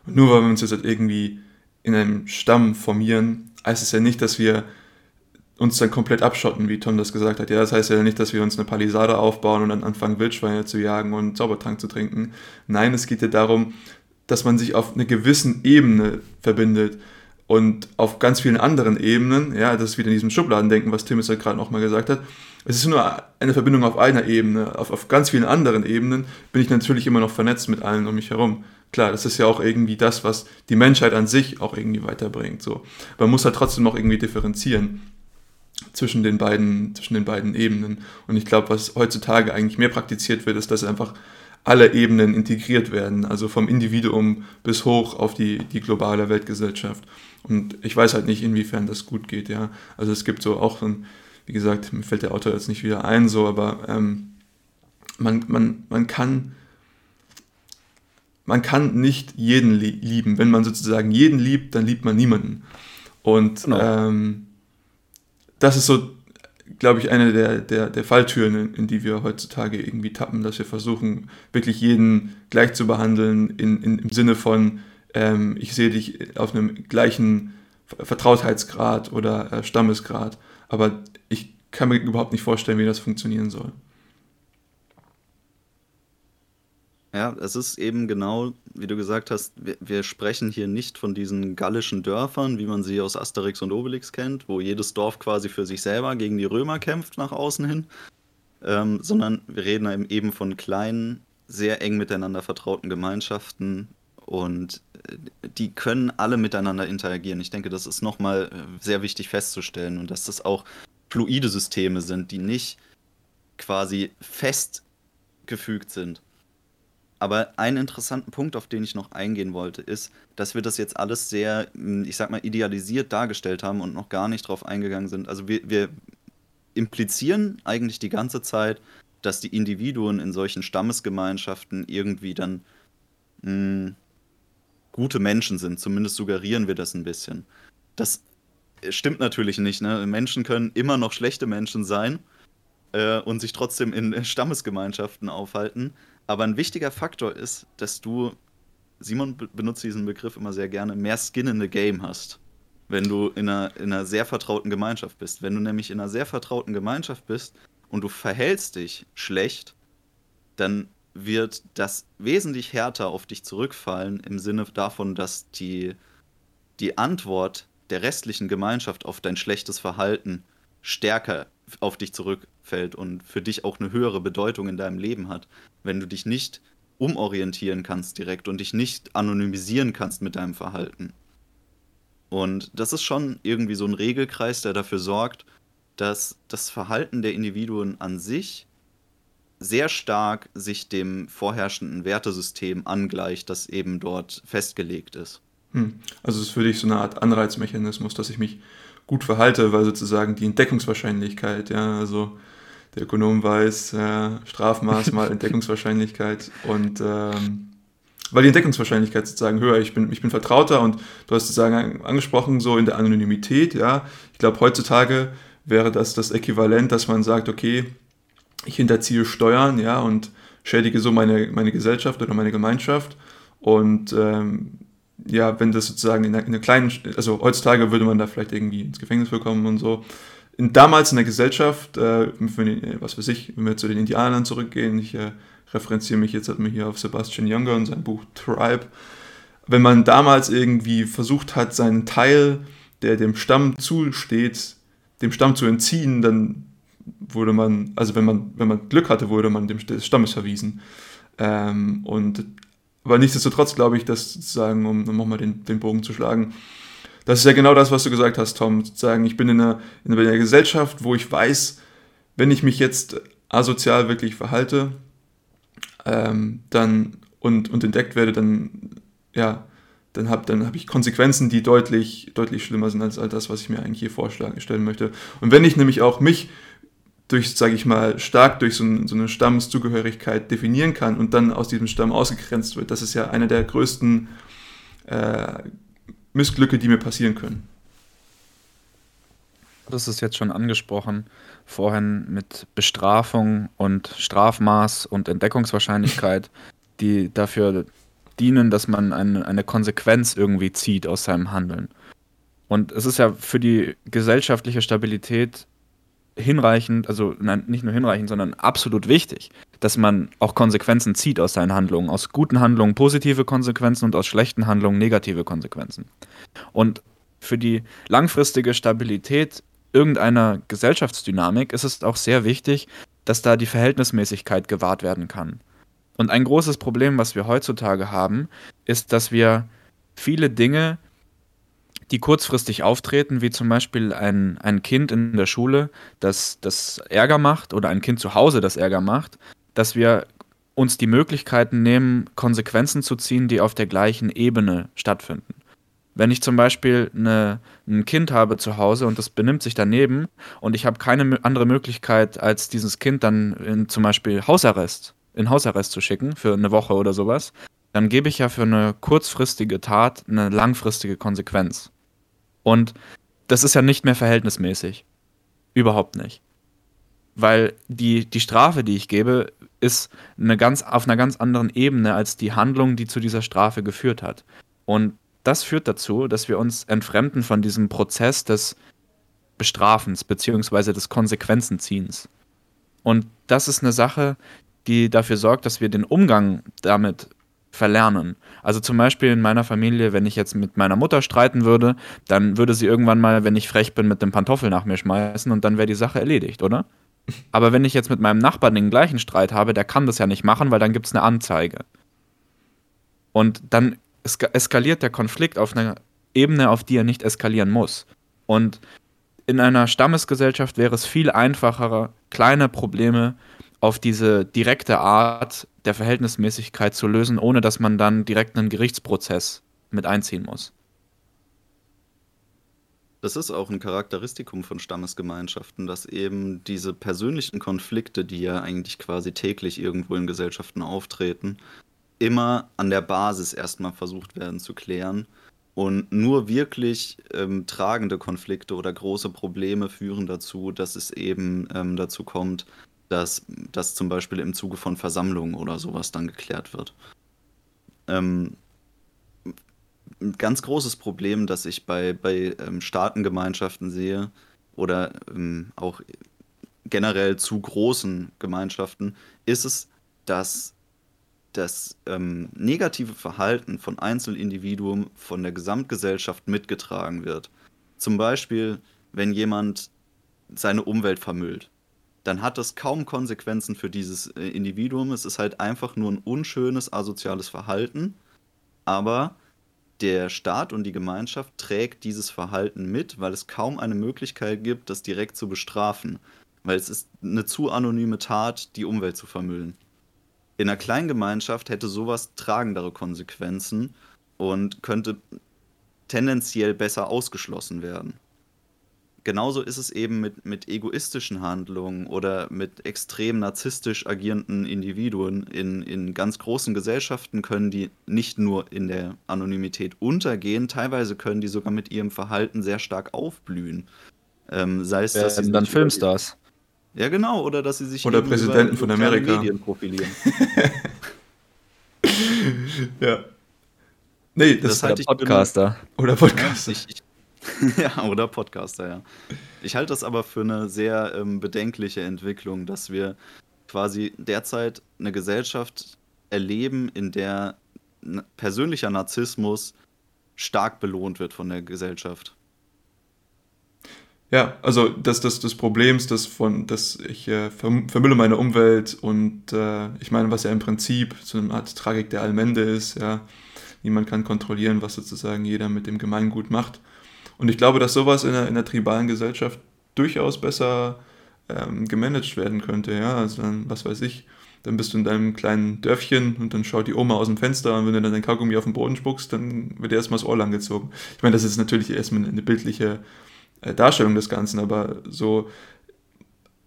Und nur weil wir uns jetzt halt irgendwie in einem Stamm formieren, heißt es ja nicht, dass wir uns dann komplett abschotten, wie Tom das gesagt hat. Ja, das heißt ja nicht, dass wir uns eine Palisade aufbauen und dann anfangen, Wildschweine zu jagen und Zaubertrank zu trinken. Nein, es geht ja darum, dass man sich auf einer gewissen Ebene verbindet und auf ganz vielen anderen Ebenen, ja, das ist wieder in diesem Schubladendenken, was Tim jetzt ja gerade nochmal gesagt hat, es ist nur eine Verbindung auf einer Ebene. Auf, auf ganz vielen anderen Ebenen bin ich natürlich immer noch vernetzt mit allen um mich herum. Klar, das ist ja auch irgendwie das, was die Menschheit an sich auch irgendwie weiterbringt. So. Man muss halt trotzdem auch irgendwie differenzieren zwischen den beiden, zwischen den beiden Ebenen. Und ich glaube, was heutzutage eigentlich mehr praktiziert wird, ist, dass einfach alle Ebenen integriert werden, also vom Individuum bis hoch auf die, die globale Weltgesellschaft. Und ich weiß halt nicht, inwiefern das gut geht, ja. Also es gibt so auch ein wie gesagt, mir fällt der Autor jetzt nicht wieder ein, so, aber ähm, man, man, man kann man kann nicht jeden lieben. Wenn man sozusagen jeden liebt, dann liebt man niemanden. Und genau. ähm, das ist so, glaube ich, eine der, der, der Falltüren, in, in, die wir heutzutage irgendwie tappen, dass wir versuchen, wirklich jeden gleich zu behandeln, in, in, im Sinne von, ähm, ich sehe dich auf einem gleichen Vertrautheitsgrad oder äh, Stammesgrad. Aber ich kann mir überhaupt nicht vorstellen, wie das funktionieren soll. Ja, es ist eben genau, wie du gesagt hast, wir, wir, sprechen hier nicht von diesen gallischen Dörfern, wie man sie aus Asterix und Obelix kennt, wo jedes Dorf quasi für sich selber gegen die Römer kämpft nach außen hin, ähm, sondern wir reden eben von kleinen, sehr eng miteinander vertrauten Gemeinschaften und äh, die können alle miteinander interagieren. Ich denke, das ist nochmal äh, sehr wichtig festzustellen und dass das auch fluide Systeme sind, die nicht quasi festgefügt sind. Aber einen interessanten Punkt, auf den ich noch eingehen wollte, ist, dass wir das jetzt alles sehr, hm, ich sag mal, idealisiert dargestellt haben und noch gar nicht drauf eingegangen sind. Also wir, wir implizieren eigentlich die ganze Zeit, dass die Individuen in solchen Stammesgemeinschaften irgendwie dann mh, hm, gute Menschen sind. Zumindest suggerieren wir das ein bisschen. Das stimmt natürlich nicht. Ne? Menschen können immer noch schlechte Menschen sein äh, und sich trotzdem in [laughs] Stammesgemeinschaften aufhalten. Aber ein wichtiger Faktor ist, dass du, Simon benutzt diesen Begriff immer sehr gerne, mehr Skin in the Game hast. Wenn du in einer, in einer sehr vertrauten Gemeinschaft bist. Wenn du nämlich in einer sehr vertrauten Gemeinschaft bist und du verhältst dich schlecht, dann wird das wesentlich härter auf dich zurückfallen, im Sinne davon, dass die, die Antwort der restlichen Gemeinschaft auf dein schlechtes Verhalten stärker auf dich zurückfällt und für dich auch eine höhere Bedeutung in deinem Leben hat, wenn du dich nicht umorientieren kannst direkt und dich nicht anonymisieren kannst mit deinem Verhalten. Und das ist schon irgendwie so ein Regelkreis, der dafür sorgt, dass das Verhalten der Individuen an sich sehr stark sich dem vorherrschenden Wertesystem angleicht, das eben dort festgelegt ist. Hm. Also es ist für dich so eine Art Anreizmechanismus, dass ich mich gut verhalte, weil sozusagen die Entdeckungswahrscheinlichkeit, ja, also der Ökonom weiß, äh, Strafmaß mal [laughs] Entdeckungswahrscheinlichkeit und ähm, weil die Entdeckungswahrscheinlichkeit sozusagen höher, ich bin, ich bin vertrauter und du hast sozusagen angesprochen, so in der Anonymität, ja, ich glaube heutzutage wäre das das Äquivalent, dass man sagt, okay, ich hinterziehe Steuern, ja, und schädige so meine, meine Gesellschaft oder meine Gemeinschaft. Und ähm, ja, wenn das sozusagen in einer, in einer, kleinen, also heutzutage würde man da vielleicht irgendwie ins Gefängnis bekommen und so. In, damals in der Gesellschaft, äh, den, was weiß ich, wenn wir zu den Indianern zurückgehen, ich äh, referenziere mich jetzt halt mal hier auf Sebastian Younger und sein Buch Tribe. Wenn man damals irgendwie versucht hat, seinen Teil, der dem Stamm zusteht, dem Stamm zu entziehen, dann wurde man, also wenn man, wenn man Glück hatte, wurde man dem Stammes verwiesen. Ähm, und aber nichtsdestotrotz glaube ich, dass sozusagen, um nochmal den, den Bogen zu schlagen, das ist ja genau das, was du gesagt hast, Tom. Sozusagen, ich bin in einer, in einer Gesellschaft, wo ich weiß, wenn ich mich jetzt asozial wirklich verhalte, ähm, dann und, und entdeckt werde, dann ja, dann habe dann hab ich Konsequenzen, die deutlich, deutlich schlimmer sind als all das, was ich mir eigentlich hier vorstellen möchte. Und wenn ich nämlich auch mich durch, sage ich mal, stark durch so, ein, so, eine Stammeszugehörigkeit definieren kann und dann aus diesem Stamm ausgegrenzt wird, das ist ja einer der größten äh, Missglücke, die mir passieren können. Das ist jetzt schon angesprochen, vorhin mit Bestrafung und Strafmaß und Entdeckungswahrscheinlichkeit, [laughs] die dafür dienen, dass man eine, eine Konsequenz irgendwie zieht aus seinem Handeln. Und es ist ja für die gesellschaftliche Stabilität hinreichend, also nein, nicht nur hinreichend, sondern absolut wichtig, dass man auch Konsequenzen zieht aus seinen Handlungen. Aus guten Handlungen positive Konsequenzen und aus schlechten Handlungen negative Konsequenzen. Und für die langfristige Stabilität irgendeiner Gesellschaftsdynamik ist es auch sehr wichtig, dass da die Verhältnismäßigkeit gewahrt werden kann. Und ein großes Problem, was wir heutzutage haben, ist, dass wir viele Dinge die kurzfristig auftreten, wie zum Beispiel ein, ein Kind in der Schule, das, das Ärger macht oder ein Kind zu Hause, das Ärger macht, dass wir uns die Möglichkeiten nehmen, Konsequenzen zu ziehen, die auf der gleichen Ebene stattfinden. Wenn ich zum Beispiel eine, ein Kind habe zu Hause und das benimmt sich daneben und ich habe keine andere Möglichkeit, als dieses Kind dann in zum Beispiel Hausarrest, in Hausarrest zu schicken für eine Woche oder sowas, dann gebe ich ja für eine kurzfristige Tat eine langfristige Konsequenz. Und das ist ja nicht mehr verhältnismäßig. Überhaupt nicht. Weil die, die Strafe, die ich gebe, ist eine ganz, auf einer ganz anderen Ebene als die Handlung, die zu dieser Strafe geführt hat. Und das führt dazu, dass wir uns entfremden von diesem Prozess des Bestrafens bzw. des Konsequenzenziehens. Und das ist eine Sache, die dafür sorgt, dass wir den Umgang damit verlernen. Also zum Beispiel in meiner Familie, wenn ich jetzt mit meiner Mutter streiten würde, dann würde sie irgendwann mal, wenn ich frech bin, mit dem Pantoffel nach mir schmeißen und dann wäre die Sache erledigt, oder? [laughs] Aber wenn ich jetzt mit meinem Nachbarn den gleichen Streit habe, der kann das ja nicht machen, weil dann gibt es eine Anzeige. Und dann eskaliert der Konflikt auf einer Ebene, auf die er nicht eskalieren muss. Und in einer Stammesgesellschaft wäre es viel einfacher, kleine Probleme auf diese direkte Art der Verhältnismäßigkeit zu lösen, ohne dass man dann direkt einen Gerichtsprozess mit einziehen muss. Das ist auch ein Charakteristikum von Stammesgemeinschaften, dass eben diese persönlichen Konflikte, die ja eigentlich quasi täglich irgendwo in Gesellschaften auftreten, immer an der Basis erstmal versucht werden zu klären. Und nur wirklich ähm, tragende Konflikte oder große Probleme führen dazu, dass es eben ähm, dazu kommt, dass das zum Beispiel im Zuge von Versammlungen oder sowas dann geklärt wird. Ähm, ein ganz großes Problem, das ich bei, bei ähm, Staatengemeinschaften sehe oder ähm, auch generell zu großen Gemeinschaften, ist es, dass das ähm, negative Verhalten von Einzelindividuen von der Gesamtgesellschaft mitgetragen wird. Zum Beispiel, wenn jemand seine Umwelt vermüllt dann hat das kaum Konsequenzen für dieses äh, Individuum. Es ist halt einfach nur ein unschönes, asoziales Verhalten. Aber der Staat und die Gemeinschaft trägt dieses Verhalten mit, weil es kaum eine Möglichkeit gibt, das direkt zu bestrafen. Weil es ist eine zu anonyme Tat, die Umwelt zu vermüllen. In einer Kleingemeinschaft hätte sowas tragendere Konsequenzen und könnte tendenziell besser ausgeschlossen werden genauso ist es eben mit, mit egoistischen Handlungen oder mit extrem narzisstisch agierenden Individuen. In, in ganz großen Gesellschaften können die nicht nur in der Anonymität untergehen, teilweise können die sogar mit ihrem Verhalten sehr stark aufblühen. Ähm, sei es, dass sie dann Filmstars. Ja, genau, oder dass sie sich oder Präsidenten von Amerika Medien profilieren. [laughs] ja. Nee, das, das ist Podcaster. Oder Podcaster. Ich, ich, [laughs] ja, oder Podcaster, ja. Ich halte das aber für eine sehr ähm, bedenkliche Entwicklung, dass wir quasi derzeit eine Gesellschaft erleben, in der persönlicher Narzissmus stark belohnt wird von der Gesellschaft. Ja, also das, das, das Problem ist, dass, von, dass ich äh, vermülle meine Umwelt und äh, ich meine, was ja im Prinzip so eine Art Tragik der Allmende ist, ja. Niemand kann kontrollieren, was sozusagen jeder mit dem Gemeingut macht. Und ich glaube, dass sowas in der, in der tribalen Gesellschaft durchaus besser ähm, gemanagt werden könnte, ja. Also dann, was weiß ich, dann bist du in deinem kleinen Dörfchen und dann schaut die Oma aus dem Fenster und wenn du dann dein Kaugummi auf den Boden spuckst, dann wird dir erstmal das Ohr lang gezogen. Ich meine, das ist natürlich erstmal eine bildliche äh, Darstellung des Ganzen, aber so,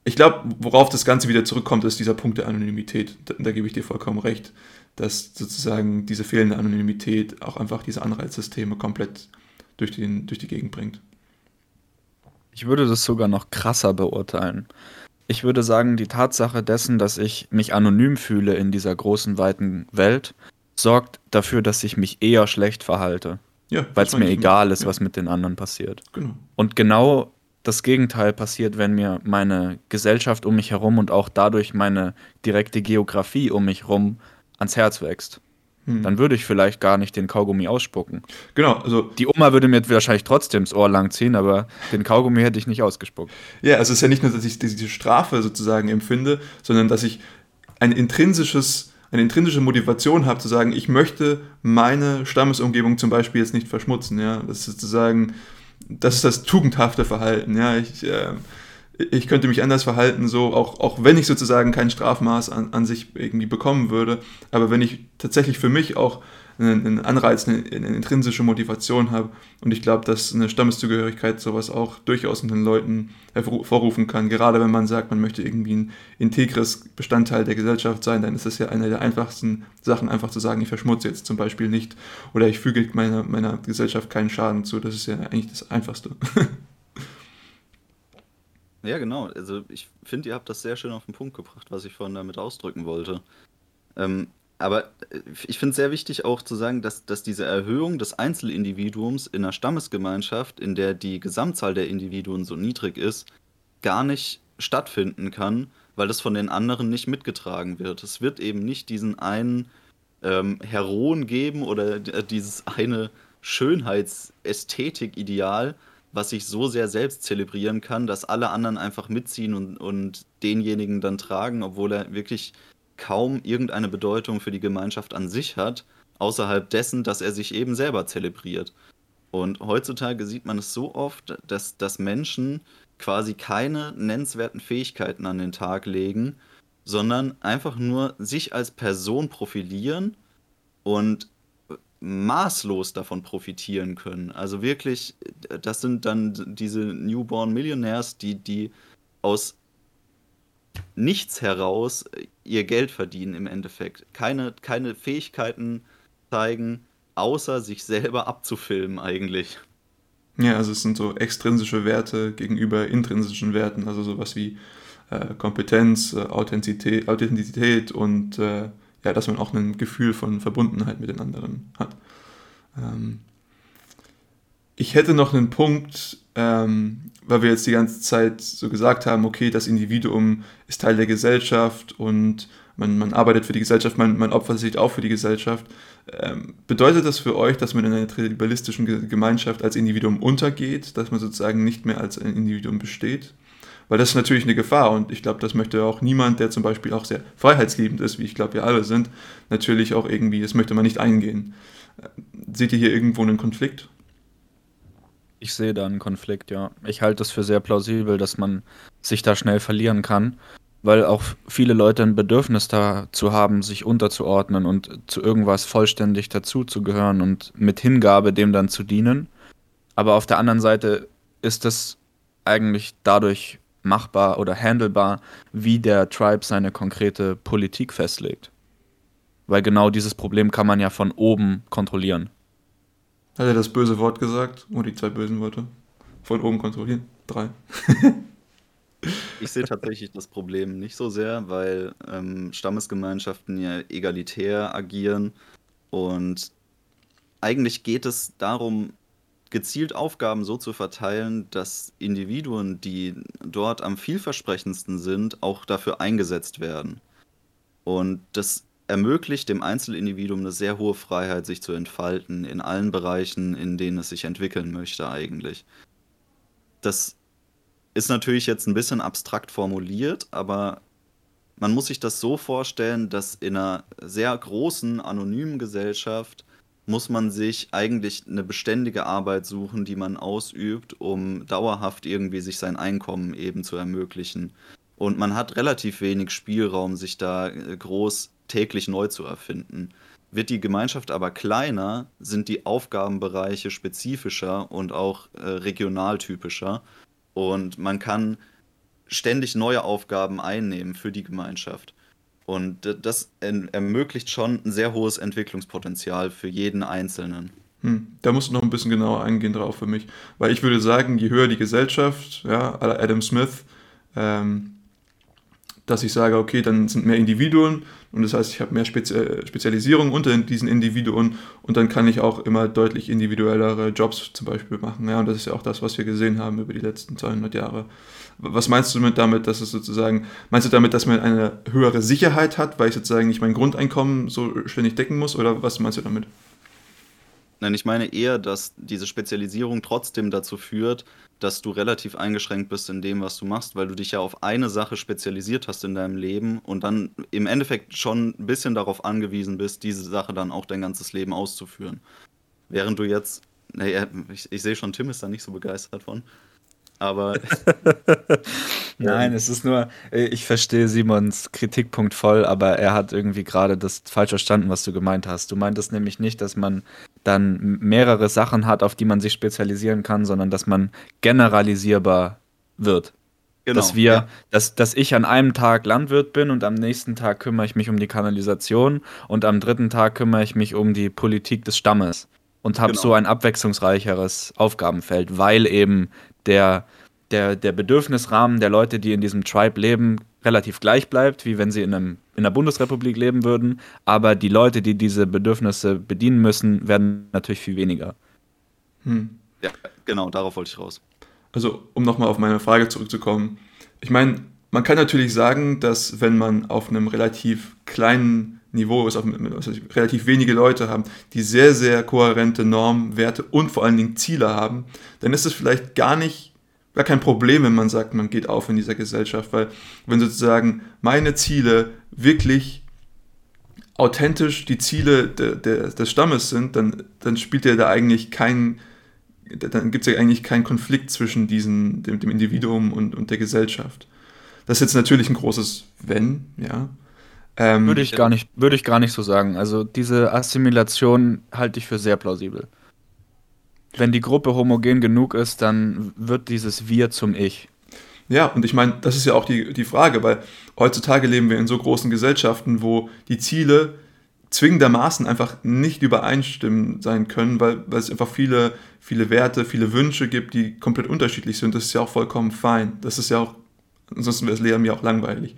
ich glaube, worauf das Ganze wieder zurückkommt, ist dieser Punkt der Anonymität. Da, da, gebe ich dir vollkommen recht, dass sozusagen diese fehlende Anonymität auch einfach diese Anreizsysteme komplett durch, den, durch die Gegend bringt. Ich würde das sogar noch krasser beurteilen. Ich würde sagen, die Tatsache dessen, dass ich mich anonym fühle in dieser großen, weiten Welt, sorgt dafür, dass ich mich eher schlecht verhalte. Ja, Weil es mir egal ist, ja. was mit den anderen passiert. Genau. Und genau das Gegenteil passiert, wenn mir meine Gesellschaft um mich herum und auch dadurch meine direkte Geografie um mich herum ans Herz wächst. Hm. Dann würde ich vielleicht gar nicht den Kaugummi ausspucken. Genau, also. Die Oma würde mir wahrscheinlich trotzdem das Ohr lang ziehen, aber den Kaugummi hätte ich nicht ausgespuckt. Ja, also es ist ja nicht nur, dass ich diese Strafe sozusagen empfinde, sondern dass ich ein intrinsisches eine intrinsische Motivation habe, zu sagen, ich möchte meine Stammesumgebung zum Beispiel jetzt nicht verschmutzen. Ja? Das ist sozusagen, das ist das tugendhafte Verhalten. Ja? Ich, äh, ich könnte mich anders verhalten, so auch, auch wenn ich sozusagen kein Strafmaß an, an sich irgendwie bekommen würde. Aber wenn ich tatsächlich für mich auch einen Anreiz, eine, eine intrinsische Motivation habe. Und ich glaube, dass eine Stammeszugehörigkeit sowas auch durchaus in den Leuten hervorrufen kann. Gerade wenn man sagt, man möchte irgendwie ein integres Bestandteil der Gesellschaft sein, dann ist das ja eine der einfachsten Sachen, einfach zu sagen, ich verschmutze jetzt zum Beispiel nicht oder ich füge meiner, meiner Gesellschaft keinen Schaden zu. Das ist ja eigentlich das Einfachste. [laughs] Ja, genau. Also ich finde, ihr habt das sehr schön auf den Punkt gebracht, was ich vorhin damit ausdrücken wollte. Ähm, aber äh, ich finde es sehr wichtig auch zu sagen, dass, dass diese Erhöhung des Einzelindividuums in einer Stammesgemeinschaft, in der die Gesamtzahl der Individuen so niedrig ist, gar nicht stattfinden kann, weil das von den anderen nicht mitgetragen wird. Es wird eben nicht diesen einen ähm, Heroen geben oder dieses eine Schönheitsästhetik-Ideal, was ich so sehr selbst zelebrieren kann, dass alle anderen einfach mitziehen und, und denjenigen dann tragen, obwohl er wirklich kaum irgendeine Bedeutung für die Gemeinschaft an sich hat, außerhalb dessen, dass er sich eben selber zelebriert. Und heutzutage sieht man es so oft, dass, dass Menschen quasi keine nennenswerten Fähigkeiten an den Tag legen, sondern einfach nur sich als Person profilieren und maßlos davon profitieren können. Also wirklich, das sind dann diese Newborn Millionaires, die, die aus nichts heraus ihr Geld verdienen im Endeffekt. Keine, keine Fähigkeiten zeigen, außer sich selber abzufilmen eigentlich. Ja, also es sind so extrinsische Werte gegenüber intrinsischen Werten, also sowas wie äh, Kompetenz, äh, Authentizität, Authentizität und äh, ja, dass man auch ein Gefühl von Verbundenheit mit den anderen hat. Ähm, ich hätte noch einen Punkt, ähm, weil wir jetzt die ganze Zeit so gesagt haben, okay, das Individuum ist Teil der Gesellschaft und man, man arbeitet für die Gesellschaft, man, man opfert sich auch für die Gesellschaft. Ähm, bedeutet das für euch, dass man in einer tribalistischen Gemeinschaft als Individuum untergeht, dass man sozusagen nicht mehr als ein Individuum besteht? Weil das ist natürlich eine Gefahr und ich glaube, das möchte auch niemand, der zum Beispiel auch sehr freiheitsliebend ist, wie ich glaube, wir alle sind, natürlich auch irgendwie, das möchte man nicht eingehen. Äh, seht ihr hier irgendwo einen Konflikt? Ich sehe da einen Konflikt, ja. Ich halte es für sehr plausibel, dass man sich da schnell verlieren kann, weil auch viele Leute ein Bedürfnis dazu haben, sich unterzuordnen und zu irgendwas vollständig dazuzugehören und mit Hingabe dem dann zu dienen. Aber auf der anderen Seite ist es eigentlich dadurch machbar oder handelbar, wie der Tribe seine konkrete Politik festlegt. Weil genau dieses Problem kann man ja von oben kontrollieren. Hat er das böse Wort gesagt? Oder die zwei bösen Worte? Von oben kontrollieren? Drei. [laughs] Ich sehe tatsächlich das Problem nicht so sehr, weil ähm, Stammesgemeinschaften ja egalitär agieren und eigentlich geht es darum, gezielt Aufgaben so zu verteilen, dass Individuen, die dort am vielversprechendsten sind, auch dafür eingesetzt werden. Und das ermöglicht dem Einzelindividuum eine sehr hohe Freiheit, sich zu entfalten in allen Bereichen, in denen es sich entwickeln möchte eigentlich. Das ist natürlich jetzt ein bisschen abstrakt formuliert, aber man muss sich das so vorstellen, dass in einer sehr großen, anonymen Gesellschaft muss man sich eigentlich eine beständige Arbeit suchen, die man ausübt, um dauerhaft irgendwie sich sein Einkommen eben zu ermöglichen. Und man hat relativ wenig Spielraum, sich da äh, groß täglich neu zu erfinden. Wird die Gemeinschaft aber kleiner, sind die Aufgabenbereiche spezifischer und auch äh, regionaltypischer. Und man kann ständig neue Aufgaben einnehmen für die Gemeinschaft. Und das ermöglicht schon ein sehr hohes Entwicklungspotenzial für jeden Einzelnen. Hm, da musst du noch ein bisschen genauer eingehen drauf für mich. Weil ich würde sagen, je höher die Gesellschaft, ja, Adam Smith, ähm, dass ich sage, okay, dann sind mehr Individuen und das heißt, ich habe mehr Spezi Spezialisierung unter diesen Individuen und dann kann ich auch immer deutlich individuellere Jobs zum Beispiel machen. Ja, und das ist ja auch das, was wir gesehen haben über die letzten 200 Jahre. Was meinst du mit damit, dass es sozusagen, meinst du damit, dass man eine höhere Sicherheit hat, weil ich sozusagen nicht mein Grundeinkommen so ständig decken muss oder was meinst du damit? Nein, ich meine eher, dass diese Spezialisierung trotzdem dazu führt, dass du relativ eingeschränkt bist in dem, was du machst, weil du dich ja auf eine Sache spezialisiert hast in deinem Leben und dann im Endeffekt schon ein bisschen darauf angewiesen bist, diese Sache dann auch dein ganzes Leben auszuführen. Während du jetzt, naja, ich, ich sehe schon, Tim ist da nicht so begeistert von. Aber. [laughs] Nein, es ist nur, ich verstehe Simons Kritikpunkt voll, aber er hat irgendwie gerade das falsch verstanden, was du gemeint hast. Du meintest nämlich nicht, dass man dann mehrere Sachen hat, auf die man sich spezialisieren kann, sondern dass man generalisierbar wird. Genau, dass wir, ja. dass, dass ich an einem Tag Landwirt bin und am nächsten Tag kümmere ich mich um die Kanalisation und am dritten Tag kümmere ich mich um die Politik des Stammes und habe genau. so ein abwechslungsreicheres Aufgabenfeld, weil eben der, der, der Bedürfnisrahmen der Leute, die in diesem Tribe leben, relativ gleich bleibt, wie wenn sie in, einem, in einer Bundesrepublik leben würden. Aber die Leute, die diese Bedürfnisse bedienen müssen, werden natürlich viel weniger. Hm. Ja, genau, darauf wollte ich raus. Also, um nochmal auf meine Frage zurückzukommen. Ich meine, man kann natürlich sagen, dass wenn man auf einem relativ kleinen Niveau ist, auf, also relativ wenige Leute haben, die sehr, sehr kohärente Normen, Werte und vor allen Dingen Ziele haben, dann ist es vielleicht gar nicht, gar kein Problem, wenn man sagt, man geht auf in dieser Gesellschaft, weil wenn sozusagen meine Ziele wirklich authentisch die Ziele de, de, des Stammes sind, dann, dann spielt ja da eigentlich kein, dann gibt es ja eigentlich keinen Konflikt zwischen diesen, dem, dem Individuum und, und der Gesellschaft. Das ist jetzt natürlich ein großes Wenn, ja. Ähm, würde ich gar nicht, würde ich gar nicht so sagen. Also diese Assimilation halte ich für sehr plausibel. Wenn die Gruppe homogen genug ist, dann wird dieses Wir zum Ich. Ja, und ich meine, das ist ja auch die, die Frage, weil heutzutage leben wir in so großen Gesellschaften, wo die Ziele zwingendermaßen einfach nicht übereinstimmen sein können, weil, weil es einfach viele, viele Werte, viele Wünsche gibt, die komplett unterschiedlich sind. Das ist ja auch vollkommen fein. Das ist ja auch, ansonsten wäre das Leben ja auch langweilig.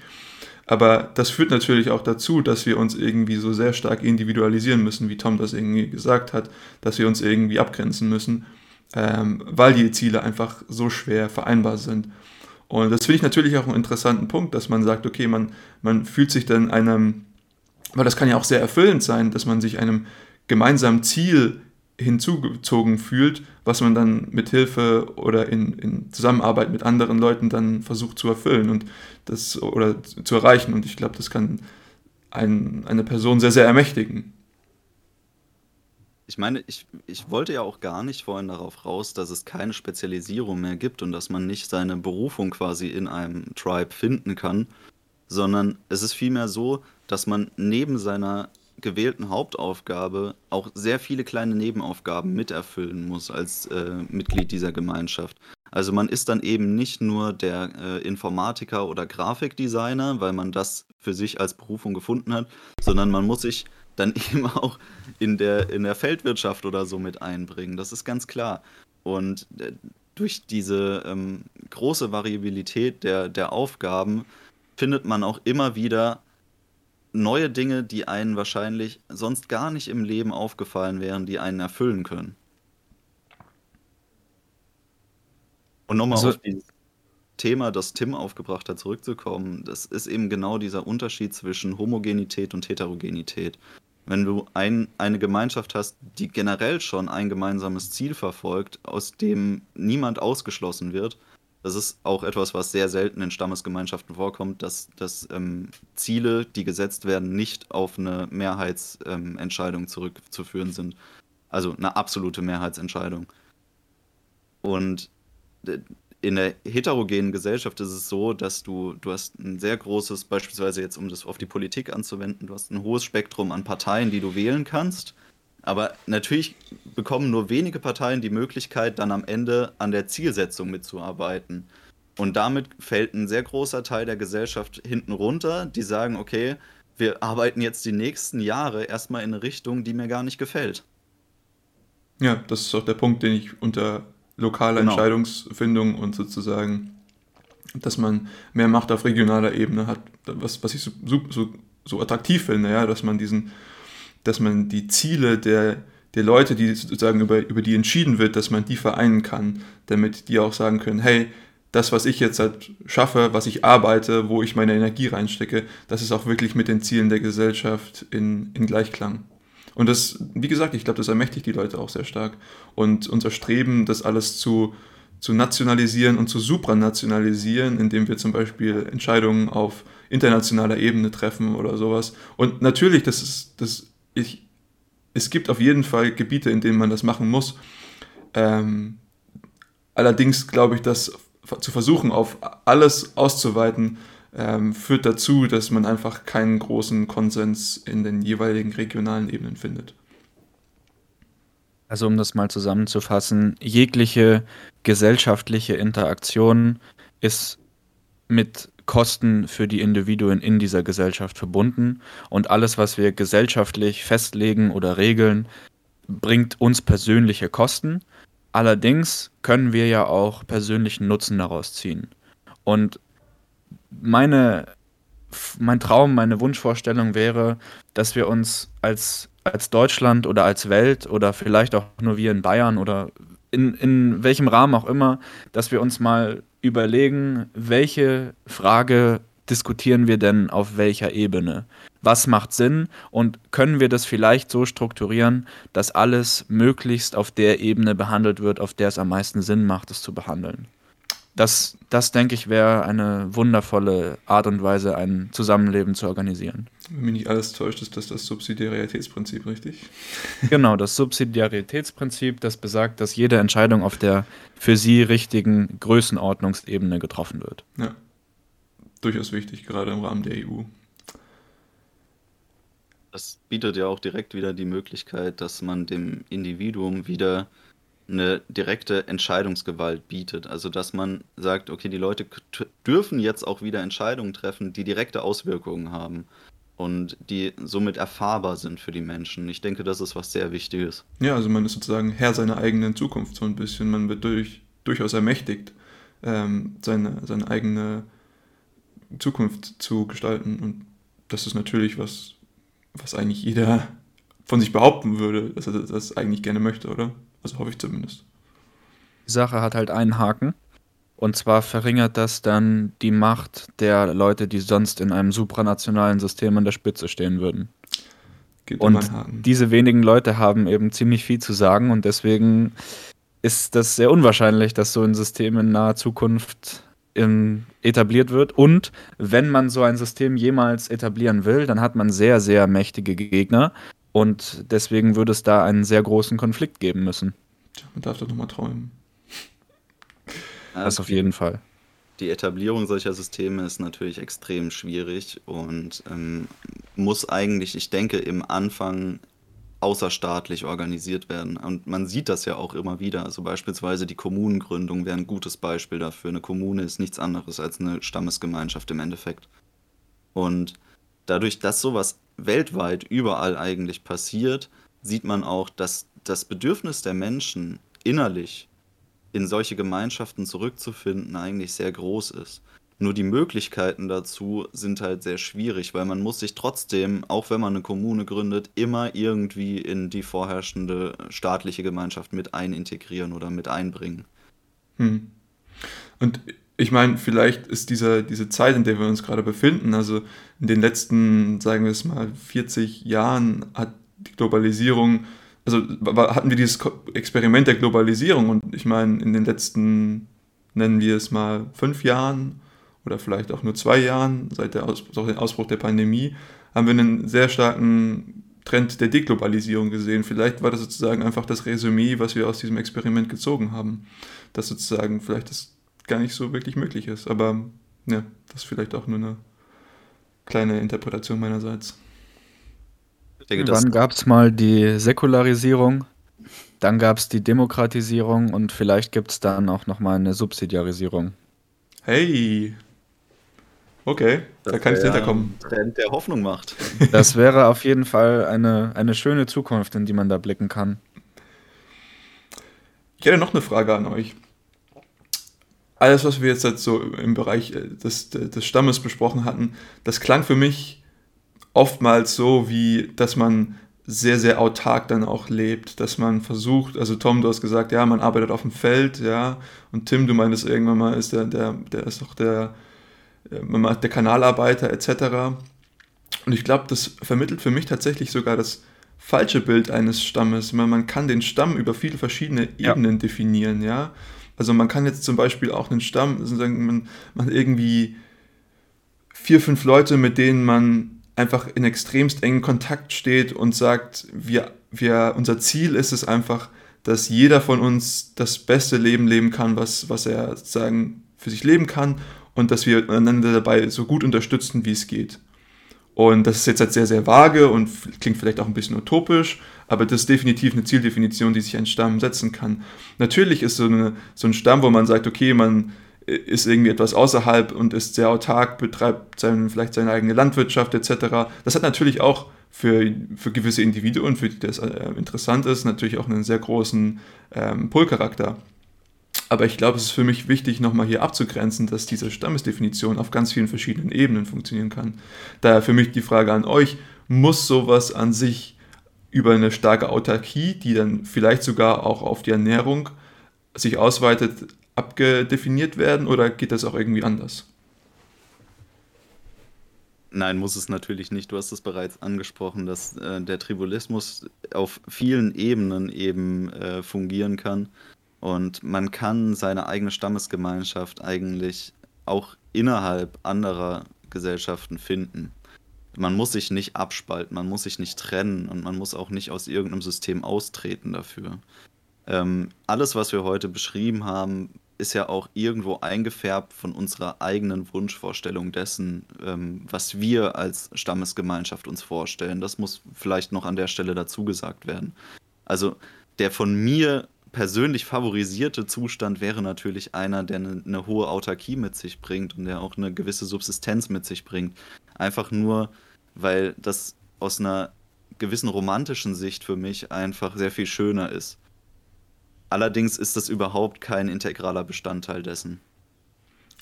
Aber das führt natürlich auch dazu, dass wir uns irgendwie so sehr stark individualisieren müssen, wie Tom das irgendwie gesagt hat, dass wir uns irgendwie abgrenzen müssen, ähm, weil die Ziele einfach so schwer vereinbar sind. Und das finde ich natürlich auch einen interessanten Punkt, dass man sagt, okay, man, man fühlt sich dann einem, weil das kann ja auch sehr erfüllend sein, dass man sich einem gemeinsamen Ziel hinzugezogen fühlt, was man dann mit Hilfe oder in, in Zusammenarbeit mit anderen Leuten dann versucht zu erfüllen und das oder zu erreichen. Und ich glaube, das kann ein, eine Person sehr, sehr ermächtigen. Ich meine, ich, ich wollte ja auch gar nicht vorhin darauf raus, dass es keine Spezialisierung mehr gibt und dass man nicht seine Berufung quasi in einem Tribe finden kann, sondern es ist vielmehr so, dass man neben seiner gewählten Hauptaufgabe auch sehr viele kleine Nebenaufgaben miterfüllen muss als äh, Mitglied dieser Gemeinschaft. Also man ist dann eben nicht nur der äh, Informatiker oder Grafikdesigner, weil man das für sich als Berufung gefunden hat, sondern man muss sich dann [laughs] eben auch in der, in der Feldwirtschaft oder so mit einbringen. Das ist ganz klar. Und äh, durch diese ähm, große Variabilität der, der Aufgaben findet man auch immer wieder neue Dinge, die einen wahrscheinlich sonst gar nicht im Leben aufgefallen wären, die einen erfüllen können. Und nochmal also, auf dieses Thema, das Tim aufgebracht hat, zurückzukommen, das ist eben genau dieser Unterschied zwischen Homogenität und Heterogenität. Wenn du ein, eine Gemeinschaft hast, die generell schon ein gemeinsames Ziel verfolgt, aus dem niemand ausgeschlossen wird, das ist auch etwas, was sehr selten in Stammesgemeinschaften vorkommt, dass, dass ähm, Ziele, die gesetzt werden, nicht auf eine Mehrheitsentscheidung ähm, zurückzuführen sind. Also eine absolute Mehrheitsentscheidung. Und in der heterogenen Gesellschaft ist es so, dass du, du hast ein sehr großes, beispielsweise jetzt, um das auf die Politik anzuwenden, du hast ein hohes Spektrum an Parteien, die du wählen kannst. Aber natürlich bekommen nur wenige Parteien die Möglichkeit, dann am Ende an der Zielsetzung mitzuarbeiten. Und damit fällt ein sehr großer Teil der Gesellschaft hinten runter, die sagen, okay, wir arbeiten jetzt die nächsten Jahre erstmal in eine Richtung, die mir gar nicht gefällt. Ja, das ist auch der Punkt, den ich unter lokale genau. Entscheidungsfindung und sozusagen, dass man mehr Macht auf regionaler Ebene hat, was, was ich so, so, so attraktiv finde, ja, dass man diesen, dass man die Ziele der, der Leute, die sozusagen über, über die entschieden wird, dass man die vereinen kann, damit die auch sagen können, hey, das, was ich jetzt halt schaffe, was ich arbeite, wo ich meine Energie reinstecke, das ist auch wirklich mit den Zielen der Gesellschaft in, in Gleichklang. Und das, wie gesagt, ich glaube, das ermächtigt die Leute auch sehr stark. Und unser Streben, das alles zu, zu nationalisieren und zu supranationalisieren, indem wir zum Beispiel Entscheidungen auf internationaler Ebene treffen oder sowas. Und natürlich, das ist, das, ich, es gibt auf jeden Fall Gebiete, in denen man das machen muss. Ähm, allerdings glaube ich, dass zu versuchen, auf alles auszuweiten, ähm, führt dazu, dass man einfach keinen großen Konsens in den jeweiligen regionalen Ebenen findet. Also um das mal zusammenzufassen, jegliche gesellschaftliche Interaktion ist mit Kosten für die Individuen in dieser Gesellschaft verbunden und alles, was wir gesellschaftlich festlegen oder regeln, bringt uns persönliche Kosten. Allerdings können wir ja auch persönlichen Nutzen daraus ziehen. Und meine, mein Traum, meine Wunschvorstellung wäre, dass wir uns als, als Deutschland oder als Welt oder vielleicht auch nur wir in Bayern oder in, in welchem Rahmen auch immer, dass wir uns mal überlegen, welche Frage diskutieren wir denn auf welcher Ebene? Was macht Sinn und können wir das vielleicht so strukturieren, dass alles möglichst auf der Ebene behandelt wird, auf der es am meisten Sinn macht, es zu behandeln? Das, das denke ich, wäre eine wundervolle Art und Weise, ein Zusammenleben zu organisieren. Wenn mich nicht alles täuscht, ist das das Subsidiaritätsprinzip, richtig? Genau, das Subsidiaritätsprinzip, das besagt, dass jede Entscheidung auf der für sie richtigen Größenordnungsebene getroffen wird. Ja, durchaus wichtig, gerade im Rahmen der EU. Das bietet ja auch direkt wieder die Möglichkeit, dass man dem Individuum wieder eine direkte Entscheidungsgewalt bietet. Also dass man sagt, okay, die Leute dürfen jetzt auch wieder Entscheidungen treffen, die direkte Auswirkungen haben und die somit erfahrbar sind für die Menschen. Ich denke, das ist was sehr Wichtiges. Ja, also man ist sozusagen Herr seiner eigenen Zukunft so ein bisschen. Man wird durch, durchaus ermächtigt, ähm, seine, seine eigene Zukunft zu gestalten. Und das ist natürlich was, was eigentlich jeder von sich behaupten würde, dass er das eigentlich gerne möchte, oder? Also hoffe ich zumindest. Die Sache hat halt einen Haken. Und zwar verringert das dann die Macht der Leute, die sonst in einem supranationalen System an der Spitze stehen würden. Gibt und diese wenigen Leute haben eben ziemlich viel zu sagen und deswegen ist das sehr unwahrscheinlich, dass so ein System in naher Zukunft in, etabliert wird. Und wenn man so ein System jemals etablieren will, dann hat man sehr, sehr mächtige Gegner, und deswegen würde es da einen sehr großen Konflikt geben müssen. Man darf doch nochmal träumen. Das auf jeden Fall. Die Etablierung solcher Systeme ist natürlich extrem schwierig und ähm, muss eigentlich, ich denke, im Anfang außerstaatlich organisiert werden. Und man sieht das ja auch immer wieder. Also beispielsweise die Kommunengründung wäre ein gutes Beispiel dafür. Eine Kommune ist nichts anderes als eine Stammesgemeinschaft im Endeffekt. Und dadurch, dass sowas weltweit überall eigentlich passiert, sieht man auch, dass das Bedürfnis der Menschen innerlich in solche Gemeinschaften zurückzufinden, eigentlich sehr groß ist. Nur die Möglichkeiten dazu sind halt sehr schwierig, weil man muss sich trotzdem, auch wenn man eine Kommune gründet, immer irgendwie in die vorherrschende staatliche Gemeinschaft mit einintegrieren oder mit einbringen. Hm. Und ich meine, vielleicht ist diese, diese Zeit, in der wir uns gerade befinden, also in den letzten, sagen wir es mal, 40 Jahren hat die Globalisierung, also hatten wir dieses Experiment der Globalisierung und ich meine, in den letzten, nennen wir es mal, fünf Jahren oder vielleicht auch nur zwei Jahren, seit der Aus, dem Ausbruch der Pandemie, haben wir einen sehr starken Trend der Deglobalisierung gesehen. Vielleicht war das sozusagen einfach das Resümee, was wir aus diesem Experiment gezogen haben. Dass sozusagen vielleicht das gar nicht so wirklich möglich ist. Aber ja, das ist vielleicht auch nur eine kleine Interpretation meinerseits. Denke, Wann gab es mal die Säkularisierung? Dann gab es die Demokratisierung und vielleicht gibt es dann auch nochmal eine Subsidiarisierung. Hey, Okay, das da kann ich hinterkommen. Trend, der Hoffnung macht. [laughs] Das wäre auf jeden Fall eine, eine schöne Zukunft, in die man da blicken kann. Ich hätte noch eine Frage an euch. Alles, was wir jetzt halt so im Bereich äh, des, des Stammes besprochen hatten, das klang für mich oftmals so, wie dass man sehr, sehr autark dann auch lebt, dass man versucht, also Tom, du hast gesagt, ja, man arbeitet auf dem Feld, ja, und Tim, du meintest irgendwann mal, ist der, der, der ist doch der, äh, der Kanalarbeiter etc. Und ich glaube, das vermittelt für mich tatsächlich sogar das falsche Bild eines Stammes. Man kann den Stamm über viele verschiedene Ebenen ja. definieren, ja. Also man kann jetzt zum Beispiel auch einen Stamm, sozusagen, man, man irgendwie vier, fünf Leute, mit denen man einfach in extremst engen Kontakt steht und sagt, wir, wir, unser Ziel ist es einfach, dass jeder von uns das beste Leben leben kann, was, was er sozusagen für sich leben kann und dass wir einander dabei so gut unterstützen, wie es geht. Und das ist jetzt halt sehr, sehr vage und klingt vielleicht auch ein bisschen utopisch, aber das ist definitiv eine Zieldefinition, die sich ein Stamm setzen kann. Natürlich ist so, eine, so ein Stamm, wo man sagt, okay, man ist irgendwie etwas außerhalb und ist sehr autark, betreibt sein, vielleicht seine eigene Landwirtschaft etc. Das hat natürlich auch für, für gewisse Individuen, für die das äh, interessant ist, natürlich auch einen sehr großen ähm, Pull-Charakter. Aber ich glaube, es ist für mich wichtig, nochmal hier abzugrenzen, dass diese Stammesdefinition auf ganz vielen verschiedenen Ebenen funktionieren kann. Daher für mich die Frage an euch, muss sowas an sich über eine starke Autarkie, die dann vielleicht sogar auch auf die Ernährung sich ausweitet, abgedefiniert werden oder geht das auch irgendwie anders? Nein, muss es natürlich nicht. Du hast es bereits angesprochen, dass äh, der Tribulismus auf vielen Ebenen eben äh, fungieren kann. Und man kann seine eigene Stammesgemeinschaft eigentlich auch innerhalb anderer Gesellschaften finden. Man muss sich nicht abspalten, man muss sich nicht trennen und man muss auch nicht aus irgendeinem System austreten dafür. Ähm, alles, was wir heute beschrieben haben, ist ja auch irgendwo eingefärbt von unserer eigenen Wunschvorstellung dessen, ähm, was wir als Stammesgemeinschaft uns vorstellen. Das muss vielleicht noch an der Stelle dazu gesagt werden. Also der von mir persönlich favorisierte Zustand wäre natürlich einer, der eine, eine, hohe Autarkie mit sich bringt und der auch eine gewisse Subsistenz mit sich bringt. Einfach nur, weil das aus einer gewissen romantischen Sicht für mich einfach sehr viel schöner ist. Allerdings ist das überhaupt kein integraler Bestandteil dessen.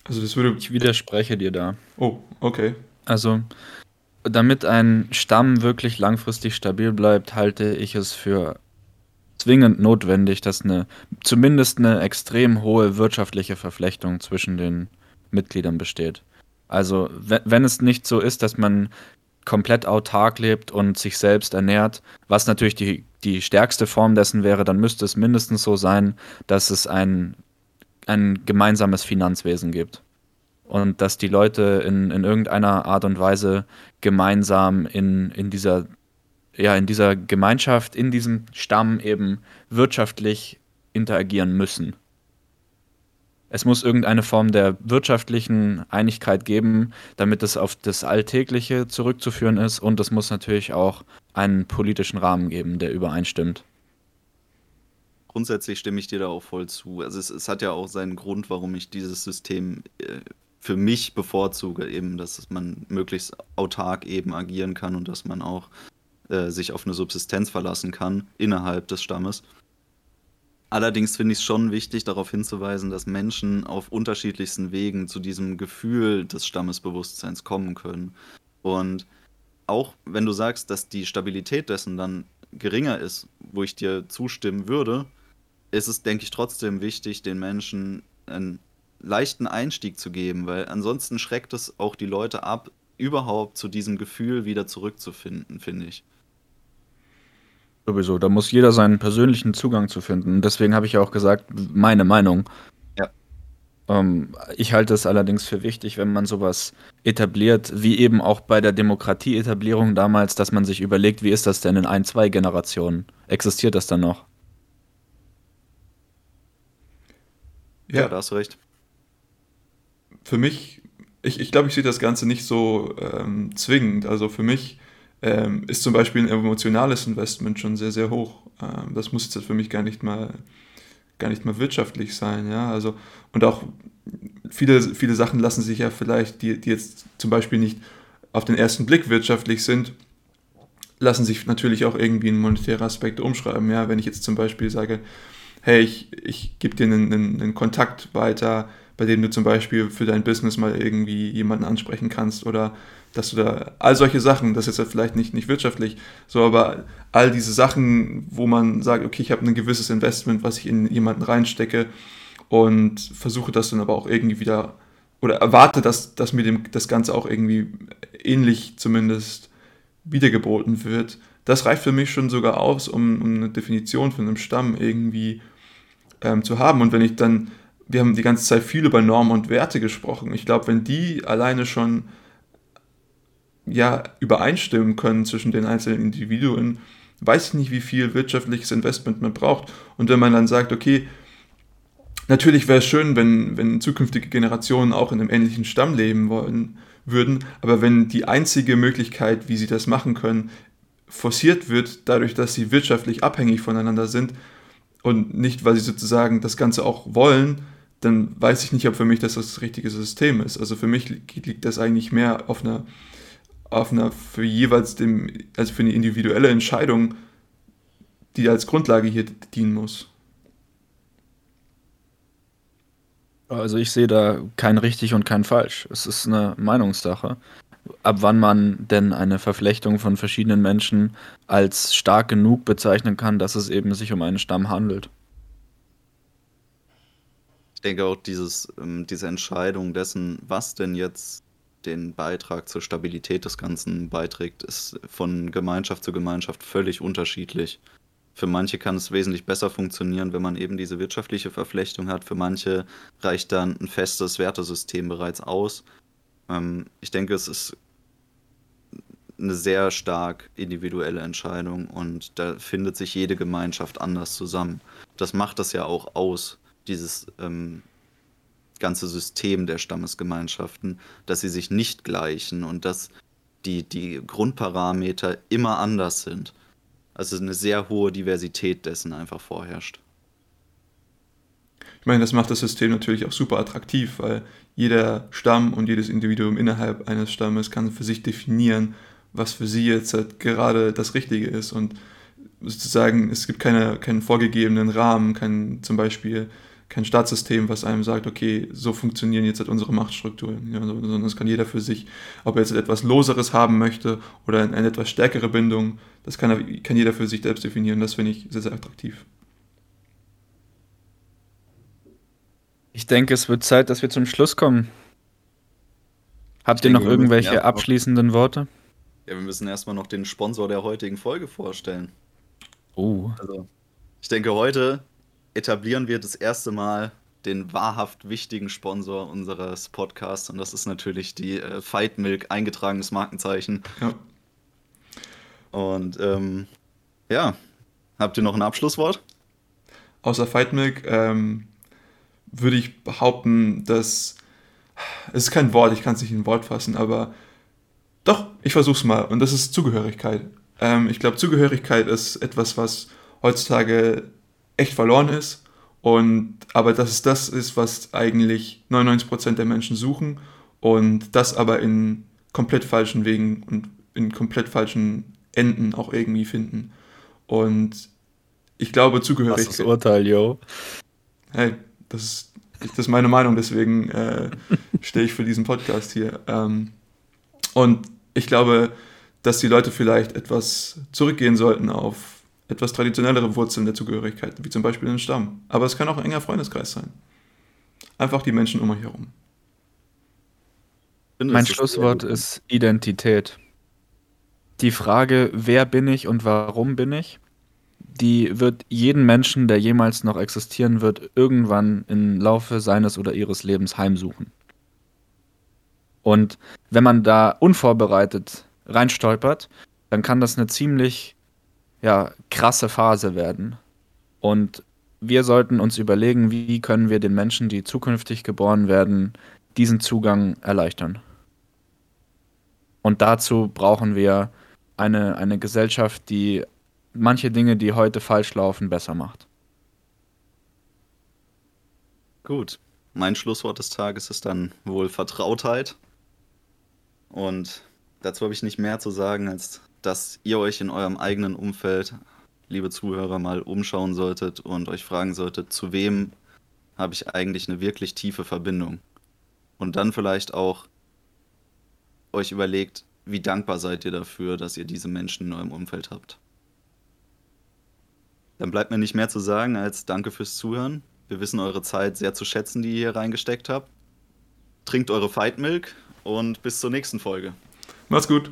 Also das würde ich widerspreche dir da. Oh, okay. Also damit ein Stamm wirklich langfristig stabil bleibt, halte ich es für zwingend notwendig, dass eine zumindest eine extrem hohe wirtschaftliche Verflechtung zwischen den Mitgliedern besteht. Also wenn es nicht so ist, dass man komplett autark lebt und sich selbst ernährt, was natürlich die, die stärkste Form dessen wäre, dann müsste es mindestens so sein, dass es ein, ein gemeinsames Finanzwesen gibt. Und dass die Leute in, in irgendeiner Art und Weise gemeinsam in, in dieser ja, in dieser Gemeinschaft, in diesem Stamm eben wirtschaftlich interagieren müssen. Es muss irgendeine Form der wirtschaftlichen Einigkeit geben, damit es auf das Alltägliche zurückzuführen ist und es muss natürlich auch einen politischen Rahmen geben, der übereinstimmt. Grundsätzlich stimme ich dir da auch voll zu. Also es, es hat ja auch seinen Grund, warum ich dieses System äh, für mich bevorzuge, eben, dass man möglichst autark eben agieren kann und dass man auch äh, sich auf eine Subsistenz verlassen kann innerhalb des Stammes. Allerdings finde ich es schon wichtig, darauf hinzuweisen, dass Menschen auf unterschiedlichsten Wegen zu diesem Gefühl des Stammesbewusstseins kommen können. Und auch wenn du sagst, dass die Stabilität dessen dann geringer ist, wo ich dir zustimmen würde, ist es, denke ich, trotzdem wichtig, den Menschen einen leichten Einstieg zu geben, weil ansonsten schreckt es auch die Leute ab, überhaupt zu diesem Gefühl wieder zurückzufinden, finde ich. Sowieso, da muss jeder seinen persönlichen Zugang zu finden. Deswegen habe ich ja auch gesagt, meine Meinung. Ja. Ähm, ich halte es allerdings für wichtig, wenn man sowas etabliert, wie eben auch bei der Demokratieetablierung damals, dass man sich überlegt, wie ist das denn in ein, zwei Generationen? Existiert das dann noch? Ja, ja da hast du recht. Für mich, ich, ich glaube, ich sehe das Ganze nicht so ähm, zwingend. Also für mich ähm, ist zum Beispiel ein emotionales Investment schon sehr, sehr hoch. Ähm, das muss jetzt für mich gar nicht mal gar nicht mal wirtschaftlich sein, ja. Also, und auch viele, viele Sachen lassen sich ja vielleicht, die, die jetzt zum Beispiel nicht auf den ersten Blick wirtschaftlich sind, lassen sich natürlich auch irgendwie in monetäre Aspekte umschreiben. Ja, wenn ich jetzt zum Beispiel sage, hey, ich, ich gebe dir einen, einen, einen Kontakt weiter, bei dem du zum Beispiel für dein Business mal irgendwie jemanden ansprechen kannst oder dass du da all solche Sachen, das ist jetzt vielleicht nicht, nicht wirtschaftlich, so, aber all diese Sachen, wo man sagt, okay, ich habe ein gewisses Investment, was ich in jemanden reinstecke und versuche das dann aber auch irgendwie wieder oder erwarte, dass, dass mir dem, das Ganze auch irgendwie ähnlich zumindest wiedergeboten wird. Das reicht für mich schon sogar aus, um, um eine Definition von einem Stamm irgendwie ähm, zu haben. Und wenn ich dann, wir haben die ganze Zeit viel über Normen und Werte gesprochen. Ich glaube, wenn die alleine schon ja, übereinstimmen können zwischen den einzelnen Individuen, weiß ich nicht, wie viel wirtschaftliches Investment man braucht. Und wenn man dann sagt, okay, natürlich wäre es schön, wenn, wenn zukünftige Generationen auch in einem ähnlichen Stamm leben wollen würden, aber wenn die einzige Möglichkeit, wie sie das machen können, forciert wird, dadurch, dass sie wirtschaftlich abhängig voneinander sind und nicht, weil sie sozusagen das Ganze auch wollen, dann weiß ich nicht, ob für mich das das richtige System ist. Also für mich liegt das eigentlich mehr auf einer auf einer für jeweils dem, also für eine individuelle Entscheidung, die als Grundlage hier dienen muss. Also ich sehe da kein richtig und kein falsch. Es ist eine Meinungssache. Ab wann man denn eine Verflechtung von verschiedenen Menschen als stark genug bezeichnen kann, dass es eben sich um einen Stamm handelt. Ich denke auch dieses, ähm, diese Entscheidung dessen, was denn jetzt den Beitrag zur Stabilität des Ganzen beiträgt, ist von Gemeinschaft zu Gemeinschaft völlig unterschiedlich. Für manche kann es wesentlich besser funktionieren, wenn man eben diese wirtschaftliche Verflechtung hat. Für manche reicht dann ein festes Wertesystem bereits aus. Ähm, ich denke, es ist eine sehr stark individuelle Entscheidung und da findet sich jede Gemeinschaft anders zusammen. Das macht das ja auch aus, dieses ähm, ganze System der Stammesgemeinschaften, dass sie sich nicht gleichen und dass die, die Grundparameter immer anders sind. Also eine sehr hohe Diversität dessen einfach vorherrscht. Ich meine, das macht das System natürlich auch super attraktiv, weil jeder Stamm und jedes Individuum innerhalb eines Stammes kann für sich definieren, was für sie jetzt halt gerade das Richtige ist. Und sozusagen, es gibt keine, keinen vorgegebenen Rahmen, kein, zum Beispiel kein Staatssystem, was einem sagt, okay, so funktionieren jetzt halt unsere Machtstrukturen, ja, sondern das kann jeder für sich, ob er jetzt etwas Loseres haben möchte oder eine etwas stärkere Bindung, das kann, kann jeder für sich selbst definieren. Das finde ich sehr, sehr attraktiv. Ich denke, es wird Zeit, dass wir zum Schluss kommen. Habt ich ihr denke, noch irgendwelche abschließenden Worte? Ja, wir müssen erstmal noch den Sponsor der heutigen Folge vorstellen. Oh. Also, ich denke, heute etablieren wir das erste Mal den wahrhaft wichtigen Sponsor unseres Podcasts und das ist natürlich die äh, Fight Milk, eingetragenes Markenzeichen. Ja. Und ähm, ja, habt ihr noch ein Abschlusswort? Außer Fight Milk ähm, würde ich behaupten, dass es ist kein Wort, ich kann es nicht in ein Wort fassen, aber doch, ich versuche es mal und das ist Zugehörigkeit. Ähm, ich glaube, Zugehörigkeit ist etwas, was heutzutage echt verloren ist. Und, aber dass es das ist, was eigentlich 99% der Menschen suchen und das aber in komplett falschen Wegen und in komplett falschen Enden auch irgendwie finden. Und ich glaube, Zugehörigkeit. Das ist Urteil, yo. Hey, das ist, das ist meine Meinung, deswegen äh, [laughs] stehe ich für diesen Podcast hier. Ähm, und ich glaube, dass die Leute vielleicht etwas zurückgehen sollten auf etwas traditionellere Wurzeln der Zugehörigkeit, wie zum Beispiel den Stamm. Aber es kann auch ein enger Freundeskreis sein. Einfach die Menschen um euch herum. Mein Schlusswort ist Identität. Die Frage, wer bin ich und warum bin ich, die wird jeden Menschen, der jemals noch existieren wird, irgendwann im Laufe seines oder ihres Lebens heimsuchen. Und wenn man da unvorbereitet reinstolpert, dann kann das eine ziemlich ja, krasse Phase werden. Und wir sollten uns überlegen, wie können wir den Menschen, die zukünftig geboren werden, diesen Zugang erleichtern. Und dazu brauchen wir eine, eine Gesellschaft, die manche Dinge, die heute falsch laufen, besser macht. Gut. Mein Schlusswort des Tages ist dann wohl Vertrautheit. Und dazu habe ich nicht mehr zu sagen, als dass ihr euch in eurem eigenen Umfeld, liebe Zuhörer, mal umschauen solltet und euch fragen solltet, zu wem habe ich eigentlich eine wirklich tiefe Verbindung? Und dann vielleicht auch euch überlegt, wie dankbar seid ihr dafür, dass ihr diese Menschen in eurem Umfeld habt. Dann bleibt mir nicht mehr zu sagen als danke fürs Zuhören. Wir wissen eure Zeit sehr zu schätzen, die ihr hier reingesteckt habt. Trinkt eure Fight Milk und bis zur nächsten Folge. Macht's gut.